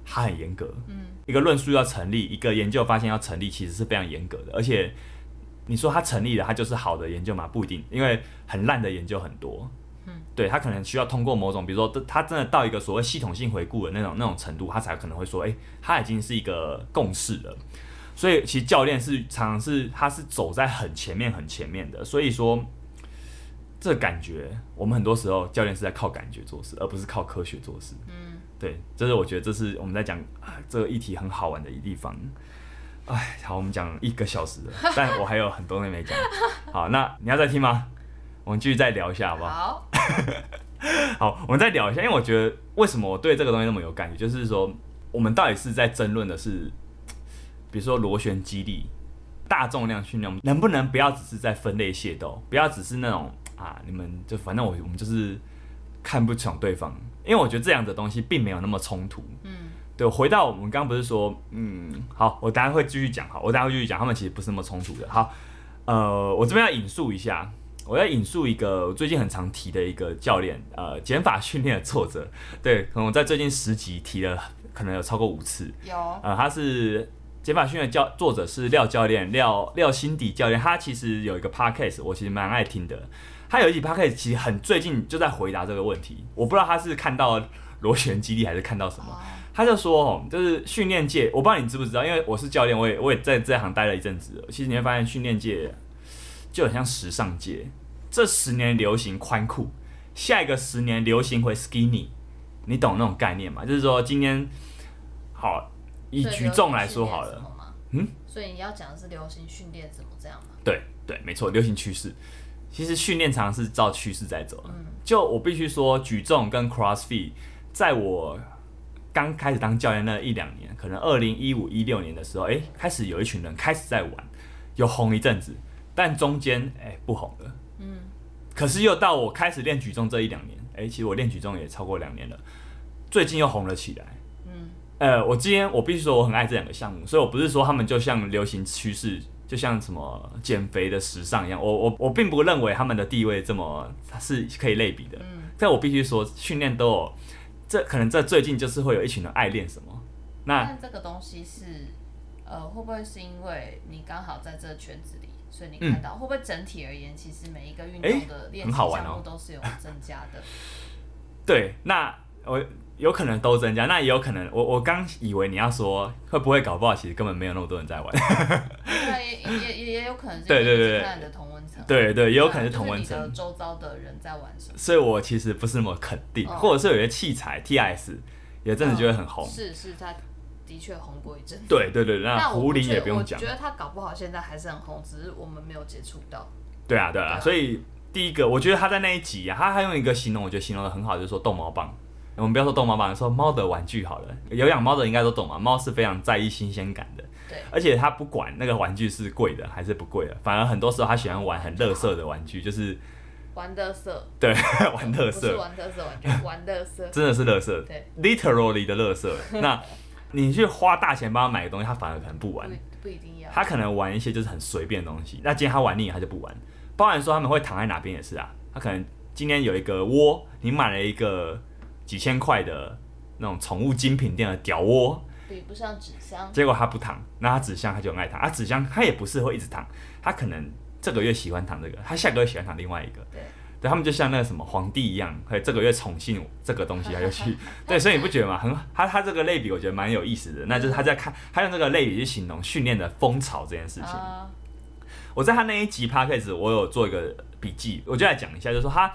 Speaker 1: 他很严格。嗯，一个论述要成立，一个研究发现要成立，其实是非常严格的。而且你说它成立了，它就是好的研究嘛？不一定，因为很烂的研究很多。嗯，对，他可能需要通过某种，比如说他真的到一个所谓系统性回顾的那种那种程度，他才可能会说，诶，他已经是一个共识了。所以其实教练是常常是他是走在很前面很前面的，所以说。这个感觉，我们很多时候教练是在靠感觉做事，而不是靠科学做事。嗯，对，这是我觉得这是我们在讲这个议题很好玩的一地方。哎，好，我们讲一个小时了，但我还有很多东西没讲。好，那你要再听吗？我们继续再聊一下，好不好？好，好，我们再聊一下，因为我觉得为什么我对这个东西那么有感觉，就是说我们到底是在争论的是，比如说螺旋肌力、大重量训练，能不能不要只是在分类械斗，不要只是那种。啊，你们就反正我我们就是看不爽对方，因为我觉得这样的东西并没有那么冲突。嗯，对，回到我们刚刚不是说，嗯，好，我等下会继续讲，好，我等下会继续讲，他们其实不是那么冲突的。好，呃，我这边要引述一下，我要引述一个我最近很常提的一个教练，呃，减法训练的作者，对，可能我在最近十集提了可能有超过五次。
Speaker 2: 有。
Speaker 1: 呃，他是减法训练教作者是廖教练，廖廖心迪教练。他其实有一个 podcast，我其实蛮爱听的。他有一集 podcast，其实很最近就在回答这个问题。我不知道他是看到螺旋肌力还是看到什么。他就说哦，就是训练界，我不知道你知不知道，因为我是教练，我也我也在这行待了一阵子。其实你会发现，训练界就很像时尚界。这十年流行宽裤，下一个十年流行回 skinny，你懂那种概念吗？就是说今天好以举重来说好了，
Speaker 2: 嗯，所以你要讲的是流行训练怎么这样吗？
Speaker 1: 对对，没错，流行趋势。其实训练常常是照趋势在走。嗯，就我必须说，举重跟 CrossFit，在我刚开始当教练那一两年，可能二零一五一六年的时候，哎，开始有一群人开始在玩，有红一阵子，但中间哎不红了。嗯，可是又到我开始练举重这一两年，哎、欸，其实我练举重也超过两年了，最近又红了起来。嗯，呃，我今天我必须说我很爱这两个项目，所以我不是说他们就像流行趋势，就像什么减肥的时尚一样，我我我并不认为他们的地位这么是可以类比的。嗯，但我必须说训练都有，这可能这最近就是会有一群人爱练什么。那
Speaker 2: 这个东西是，呃，会不会是因为你刚好在这个圈子里？所以你看到、嗯、会不会整体而言，其实每一个运动的练习项目都是有增加的？欸哦、
Speaker 1: 对，那我有可能都增加，那也有可能，我我刚以为你要说会不会搞不好，其实根本没有那么多人在玩。
Speaker 2: 对，也也也也有可能是对对对的同温层。
Speaker 1: 对对，也有可能是同温层。
Speaker 2: 就是、周遭的人在玩什么？
Speaker 1: 所以我其实不是那么肯定，哦、或者是有些器材 TIS 也真的觉得很红。
Speaker 2: 哦、是是他。的确红过一阵，
Speaker 1: 对对对，那胡林也不用讲。
Speaker 2: 我觉得他搞不好现在还是很红，只是我们没有接触到。
Speaker 1: 对啊，对啊，所以第一个，我觉得他在那一集啊，他还用一个形容，我觉得形容的很好，就是说逗猫棒。我们不要说逗猫棒，说猫的玩具好了。有养猫的应该都懂嘛，猫是非常在意新鲜感的。
Speaker 2: 对，
Speaker 1: 而且它不管那个玩具是贵的还是不贵的，反而很多时候它喜欢玩很乐色的玩具，就是
Speaker 2: 玩乐色。
Speaker 1: 对，玩乐
Speaker 2: 色。玩乐色玩具，玩乐色。
Speaker 1: 真的是乐色。对，literally 的乐色。那。你去花大钱帮他买个东西，他反而可能不玩。
Speaker 2: 不，不一定要。
Speaker 1: 他可能玩一些就是很随便的东西。那今天他玩腻了，他就不玩。包含说他们会躺在哪边也是啊。他可能今天有一个窝，你买了一个几千块的那种宠物精品店的屌窝，
Speaker 2: 比不上纸箱。
Speaker 1: 结果他不躺，那他纸箱他就很爱躺。啊，纸箱他也不是会一直躺，他可能这个月喜欢躺这个，他下个月喜欢躺另外一个。
Speaker 2: 对。
Speaker 1: 对，他们就像那个什么皇帝一样，可以这个月宠幸这个东西，他就去。对，所以你不觉得吗？很，他他这个类比我觉得蛮有意思的，那就是他在看，他用这个类比去形容训练的风潮这件事情。Uh、我在他那一集 podcast 我有做一个笔记，我就来讲一下，就是说他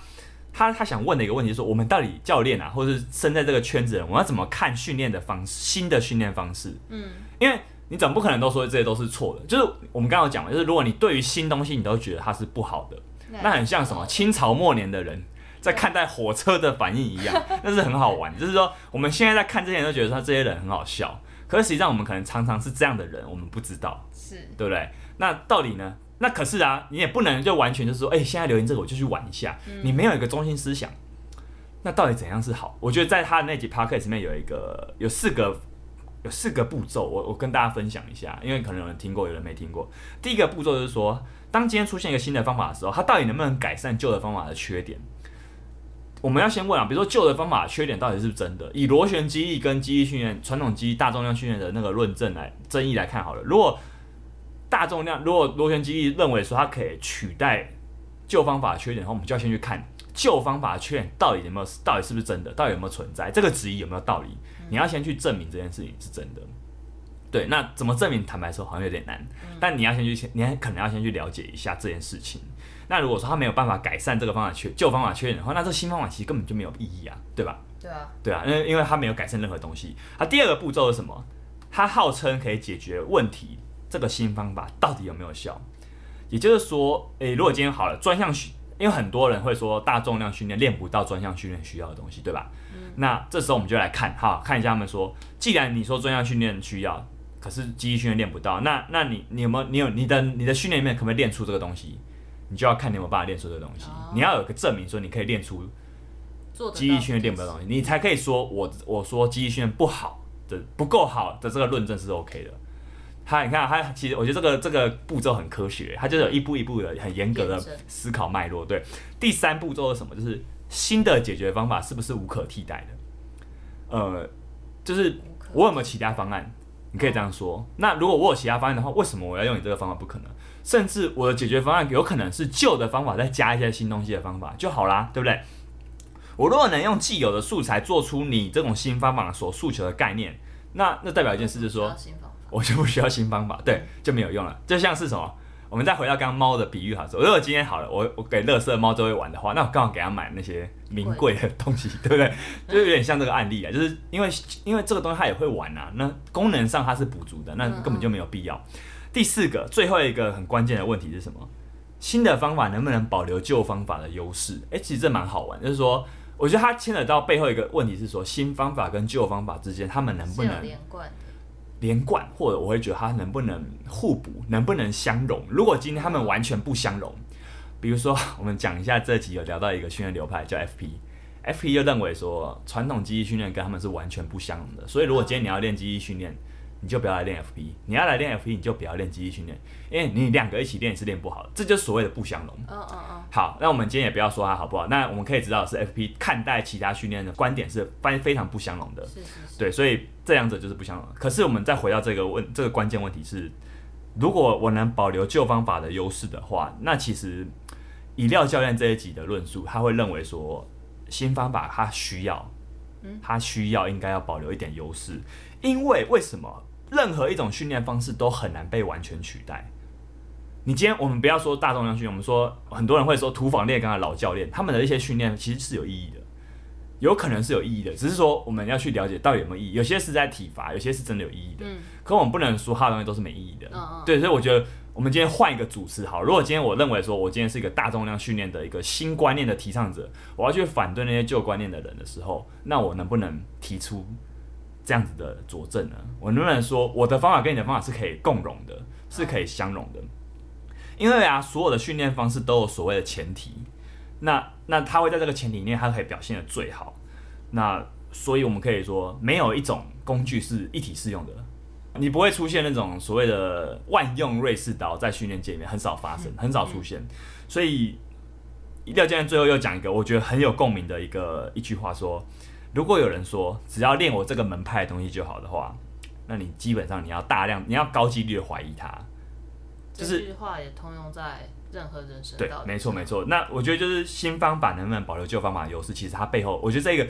Speaker 1: 他他想问的一个问题，就是说我们到底教练啊，或者是身在这个圈子的人，我们要怎么看训练的方式，新的训练方式？嗯，因为你总不可能都说这些都是错的，就是我们刚刚讲的，就是如果你对于新东西你都觉得它是不好的。那很像什么？清朝末年的人在看待火车的反应一样，那是很好玩。就是说，我们现在在看这些人都觉得说这些人很好笑，可是实际上我们可能常常是这样的人，我们不知道，
Speaker 2: 是
Speaker 1: 对不对？那到底呢？那可是啊，你也不能就完全就是说，哎，现在流行这个我就去玩一下，你没有一个中心思想，那到底怎样是好？我觉得在他的那集 podcast 里面有一个有四个有四个步骤，我我跟大家分享一下，因为可能有人听过，有人没听过。第一个步骤就是说。当今天出现一个新的方法的时候，它到底能不能改善旧的方法的缺点？我们要先问啊，比如说旧的方法的缺点到底是不是真的？以螺旋肌力跟肌力训练、传统肌大重量训练的那个论证来争议来看好了。如果大重量，如果螺旋肌力认为说它可以取代旧方法的缺点的话，我们就要先去看旧方法的缺点到底有没有，到底是不是真的，到底有没有存在？这个质疑有没有道理？你要先去证明这件事情是真的。对，那怎么证明？坦白说，好像有点难。嗯、但你要先去，你还可能要先去了解一下这件事情。那如果说他没有办法改善这个方法缺旧方法缺点的话，那这新方法其实根本就没有意义啊，对吧？
Speaker 2: 对啊，
Speaker 1: 对啊，因为因为他没有改善任何东西。啊，第二个步骤是什么？他号称可以解决问题，这个新方法到底有没有效？也就是说，诶，如果今天好了，专项训，因为很多人会说大重量训练练不到专项训练需要的东西，对吧？嗯、那这时候我们就来看，哈，看一下他们说，既然你说专项训练需要。可是肌力训练练不到，那那你你有没有你有你的你的训练里面可不可以练出这个东西？你就要看你有没有办法练出这个东西。Oh. 你要有个证明说你可以练出肌力训练练不到东西，你才可以说我我说肌力训练不好的不够好的这个论证是 OK 的。他你看他其实我觉得这个这个步骤很科学，他就是有一步一步的很严格的思考脉络。对，第三步骤是什么？就是新的解决方法是不是无可替代的？呃，就是。我有没有其他方案？你可以这样说。那如果我有其他方案的话，为什么我要用你这个方法？不可能。甚至我的解决方案有可能是旧的方法再加一些新东西的方法就好啦，对不对？我如果能用既有的素材做出你这种新方法所诉求的概念，那那代表一件事就是说，我就不需要新方法，对，就没有用了。就像是什么？我们再回到刚刚猫的比喻哈，说如果今天好了，我我给乐色猫周围玩的话，那我刚好给他买那些名贵的东西，对不对？就有点像这个案例啊，就是因为因为这个东西它也会玩啊，那功能上它是补足的，那根本就没有必要。第四个，最后一个很关键的问题是什么？新的方法能不能保留旧方法的优势？诶，其实这蛮好玩，就是说，我觉得它牵扯到背后一个问题是说，新方法跟旧方法之间，他们能不能连贯？或者我会觉得它能不能互补，能不能相融？如果今天他们完全不相融，比如说我们讲一下这集有聊到一个训练流派叫 FP，FP 就认为说传统记忆训练跟他们是完全不相容的，所以如果今天你要练记忆训练。你就不要来练 FP，你要来练 FP，你就不要练记忆训练，因为你两个一起练是练不好的，这就是所谓的不相容。嗯嗯嗯。好，那我们今天也不要说它好不好，那我们可以知道是 FP 看待其他训练的观点是非非常不相容的。是是是。对，所以这两者就是不相容。可是我们再回到这个问，这个关键问题是，如果我能保留旧方法的优势的话，那其实以廖教练这一集的论述，他会认为说新方法他需要，他需要应该要保留一点优势，因为为什么？任何一种训练方式都很难被完全取代。你今天我们不要说大重量训练，我们说很多人会说土法炼钢的老教练，他们的一些训练其实是有意义的，有可能是有意义的，只是说我们要去了解到底有没有意义。有些是在体罚，有些是真的有意义的。嗯。可我们不能说他的东西都是没意义的。嗯嗯。对，所以我觉得我们今天换一个主持好。如果今天我认为说我今天是一个大重量训练的一个新观念的提倡者，我要去反对那些旧观念的人的时候，那我能不能提出？这样子的佐证呢？我能不能说我的方法跟你的方法是可以共融的，是可以相融的？因为啊，所有的训练方式都有所谓的前提，那那它会在这个前提里面，它可以表现的最好。那所以我们可以说，没有一种工具是一体适用的，你不会出现那种所谓的万用瑞士刀在训练界里面很少发生，很少出现。所以廖教练最后又讲一个我觉得很有共鸣的一个一句话说。如果有人说只要练我这个门派的东西就好的话，那你基本上你要大量，你要高几率的怀疑他。
Speaker 2: 就是这句话也通用在任何人身上。
Speaker 1: 对，没错没错。那我觉得就是新方法能不能保留旧方法的优势，其实它背后，我觉得这个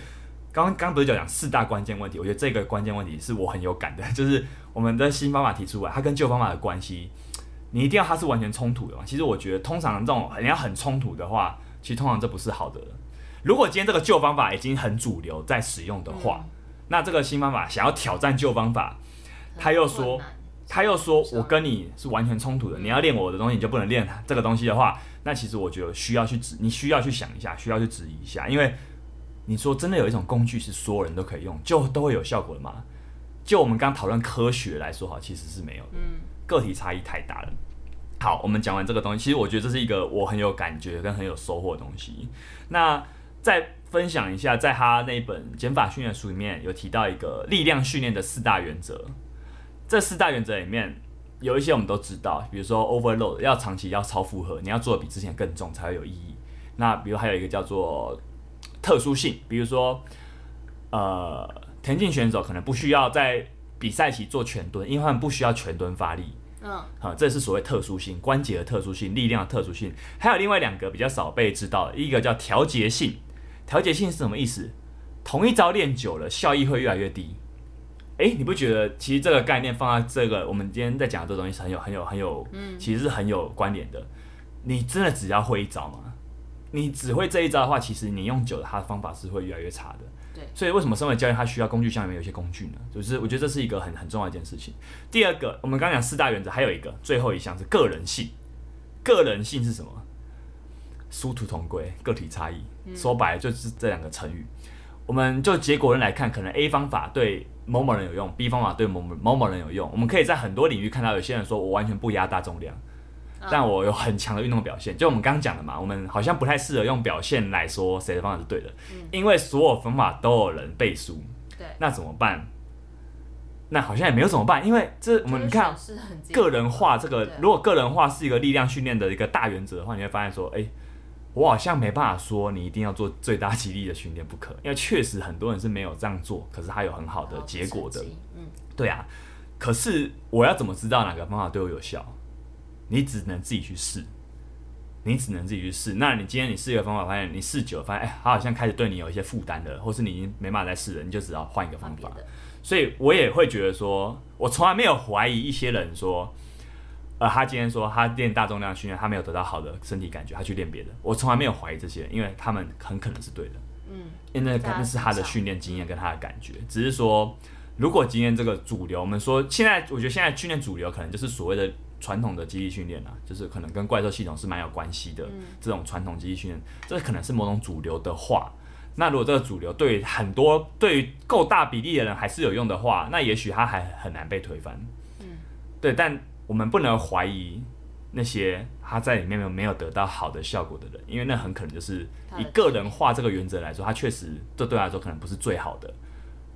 Speaker 1: 刚刚不是就讲四大关键问题，我觉得这个关键问题是我很有感的，就是我们的新方法提出来，它跟旧方法的关系，你一定要它是完全冲突的嘛？其实我觉得通常这种你要很冲突的话，其实通常这不是好的。如果今天这个旧方法已经很主流在使用的话，嗯、那这个新方法想要挑战旧方法，他又说他又说我跟你是完全冲突的，嗯、你要练我的东西，你就不能练这个东西的话，那其实我觉得需要去质，你需要去想一下，需要去质疑一下，因为你说真的有一种工具是所有人都可以用，就都会有效果的吗？就我们刚讨论科学来说哈，其实是没有的，嗯，个体差异太大了。好，我们讲完这个东西，其实我觉得这是一个我很有感觉跟很有收获的东西。那再分享一下，在他那本减法训练书里面有提到一个力量训练的四大原则。这四大原则里面有一些我们都知道，比如说 overload 要长期要超负荷，你要做的比之前更重才会有意义。那比如还有一个叫做特殊性，比如说呃田径选手可能不需要在比赛期做全蹲，因为他们不需要全蹲发力。嗯，好，这是所谓特殊性，关节的特殊性，力量的特殊性。还有另外两个比较少被知道的，一个叫调节性。调节性是什么意思？同一招练久了，效益会越来越低。诶，你不觉得其实这个概念放在这个我们今天在讲的这个东西是很有、很有、很有，嗯，其实是很有关联的。你真的只要会一招吗？你只会这一招的话，其实你用久了，它的方法是会越来越差的。对。所以为什么身为教练，他需要工具箱里面有一些工具呢？就是我觉得这是一个很很重要一件事情。第二个，我们刚刚讲四大原则，还有一个最后一项是个人性。个人性是什么？殊途同归，个体差异。说白了就是这两个成语，我们就结果论来看，可能 A 方法对某某人有用，B 方法对某某某某人有用。我们可以在很多领域看到，有些人说我完全不压大重量，但我有很强的运动表现。就我们刚刚讲的嘛，我们好像不太适合用表现来说谁的方法是对的，因为所有方法都有人背书。对，那怎么办？那好像也没有怎么办，因为这我们你看个人化这个，如果个人化是一个力量训练的一个大原则的话，你会发现说，哎。我好像没办法说你一定要做最大肌力的训练不可，因为确实很多人是没有这样做，可是他有很好的结果的。嗯，对啊。可是我要怎么知道哪个方法对我有效？你只能自己去试，你只能自己去试。那你今天你试一个方法，发现你试久了，发现哎，他好像开始对你有一些负担了，或是你已经没办法再试了，你就只好换一个方法。所以我也会觉得说，我从来没有怀疑一些人说，呃，他今天说他练大重量训练，他没有得到好的身体感觉，他去练别的。我从来没有怀疑这些人，因为他们很可能是对的。嗯，因为那那是他的训练经验跟他的感觉，只是说。如果今天这个主流，我们说现在，我觉得现在训练主流可能就是所谓的传统的肌力训练啊，就是可能跟怪兽系统是蛮有关系的。这种传统肌力训练，这可能是某种主流的话，那如果这个主流对很多对于够大比例的人还是有用的话，那也许他还很难被推翻。嗯，对，但我们不能怀疑那些他在里面没有没有得到好的效果的人，因为那很可能就是以个人化这个原则来说，他确实这对他来说可能不是最好的。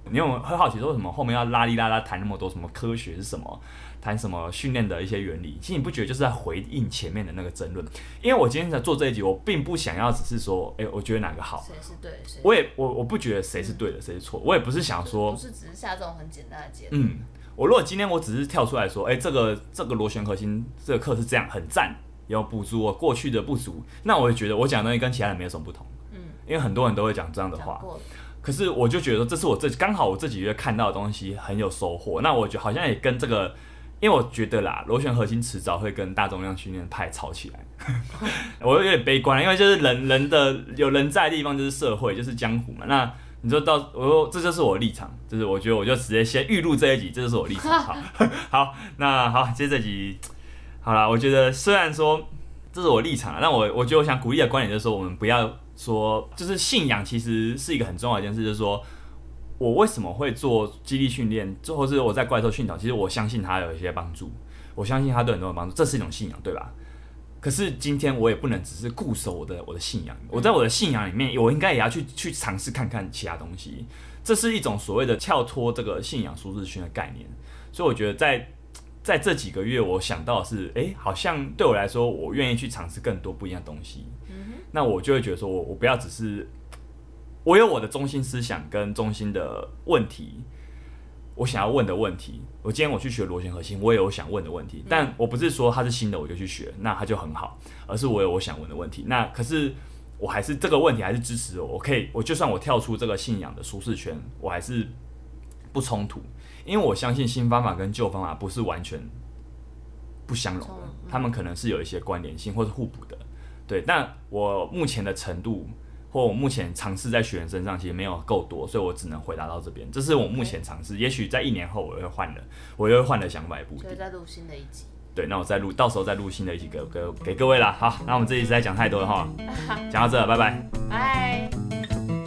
Speaker 1: 你有很好奇说为什么后面要拉里拉拉谈那么多什么科学是什么，谈什么训练的一些原理？其实你不觉得就是在回应前面的那个争论？因为我今天在做这一集，我并不想要只是说，哎、欸，我觉得哪个好，
Speaker 2: 谁是对，
Speaker 1: 我也我我不觉得谁是对的，谁、嗯、是错，我也不是想说，
Speaker 2: 不是只是下这种很简单的结论。
Speaker 1: 嗯，我如果今天我只是跳出来说，哎、欸，这个这个螺旋核心这个课是这样很赞，要补足我过去的不足，那我也觉得我讲的东西跟其他人没有什么不同。嗯，因为很多人都会讲这样的话。可是我就觉得，这是我这刚好我这几个月看到的东西很有收获。那我觉得好像也跟这个，因为我觉得啦，螺旋核心迟早会跟大重量训练派吵起来。我有点悲观，因为就是人人的有人在的地方就是社会，就是江湖嘛。那你说到我说这就是我的立场，就是我觉得我就直接先预录这一集，这就是我的立场。好，好，那好，接这集好了。我觉得虽然说这是我的立场，但我我觉得我想鼓励的观点就是说，我们不要。说就是信仰，其实是一个很重要的一件事。就是说我为什么会做激励训练，最后是我在怪兽训导，其实我相信它有一些帮助，我相信它对很多人帮助，这是一种信仰，对吧？可是今天我也不能只是固守我的我的信仰，我在我的信仰里面，我应该也要去去尝试看看其他东西。这是一种所谓的跳脱这个信仰舒适圈的概念。所以我觉得在在这几个月，我想到的是，哎，好像对我来说，我愿意去尝试更多不一样的东西。那我就会觉得说，我我不要只是我有我的中心思想跟中心的问题，我想要问的问题。我今天我去学螺旋核心，我也有想问的问题，但我不是说它是新的我就去学，那它就很好，而是我有我想问的问题。那可是我还是这个问题还是支持我，我可以，我就算我跳出这个信仰的舒适圈，我还是不冲突，因为我相信新方法跟旧方法不是完全不相容的，他们可能是有一些关联性或是互补的。对，但我目前的程度，或我目前尝试在学员身上，其实没有够多，所以我只能回答到这边。这是我目前尝试，也许在一年后我又会换了，我又会换了想法一部。
Speaker 2: 所以再录新的一集。
Speaker 1: 对，那我再录，到时候再录新的一集给给给各位啦。好，那我们这一集实在讲太多了哈，讲到这，拜拜。拜。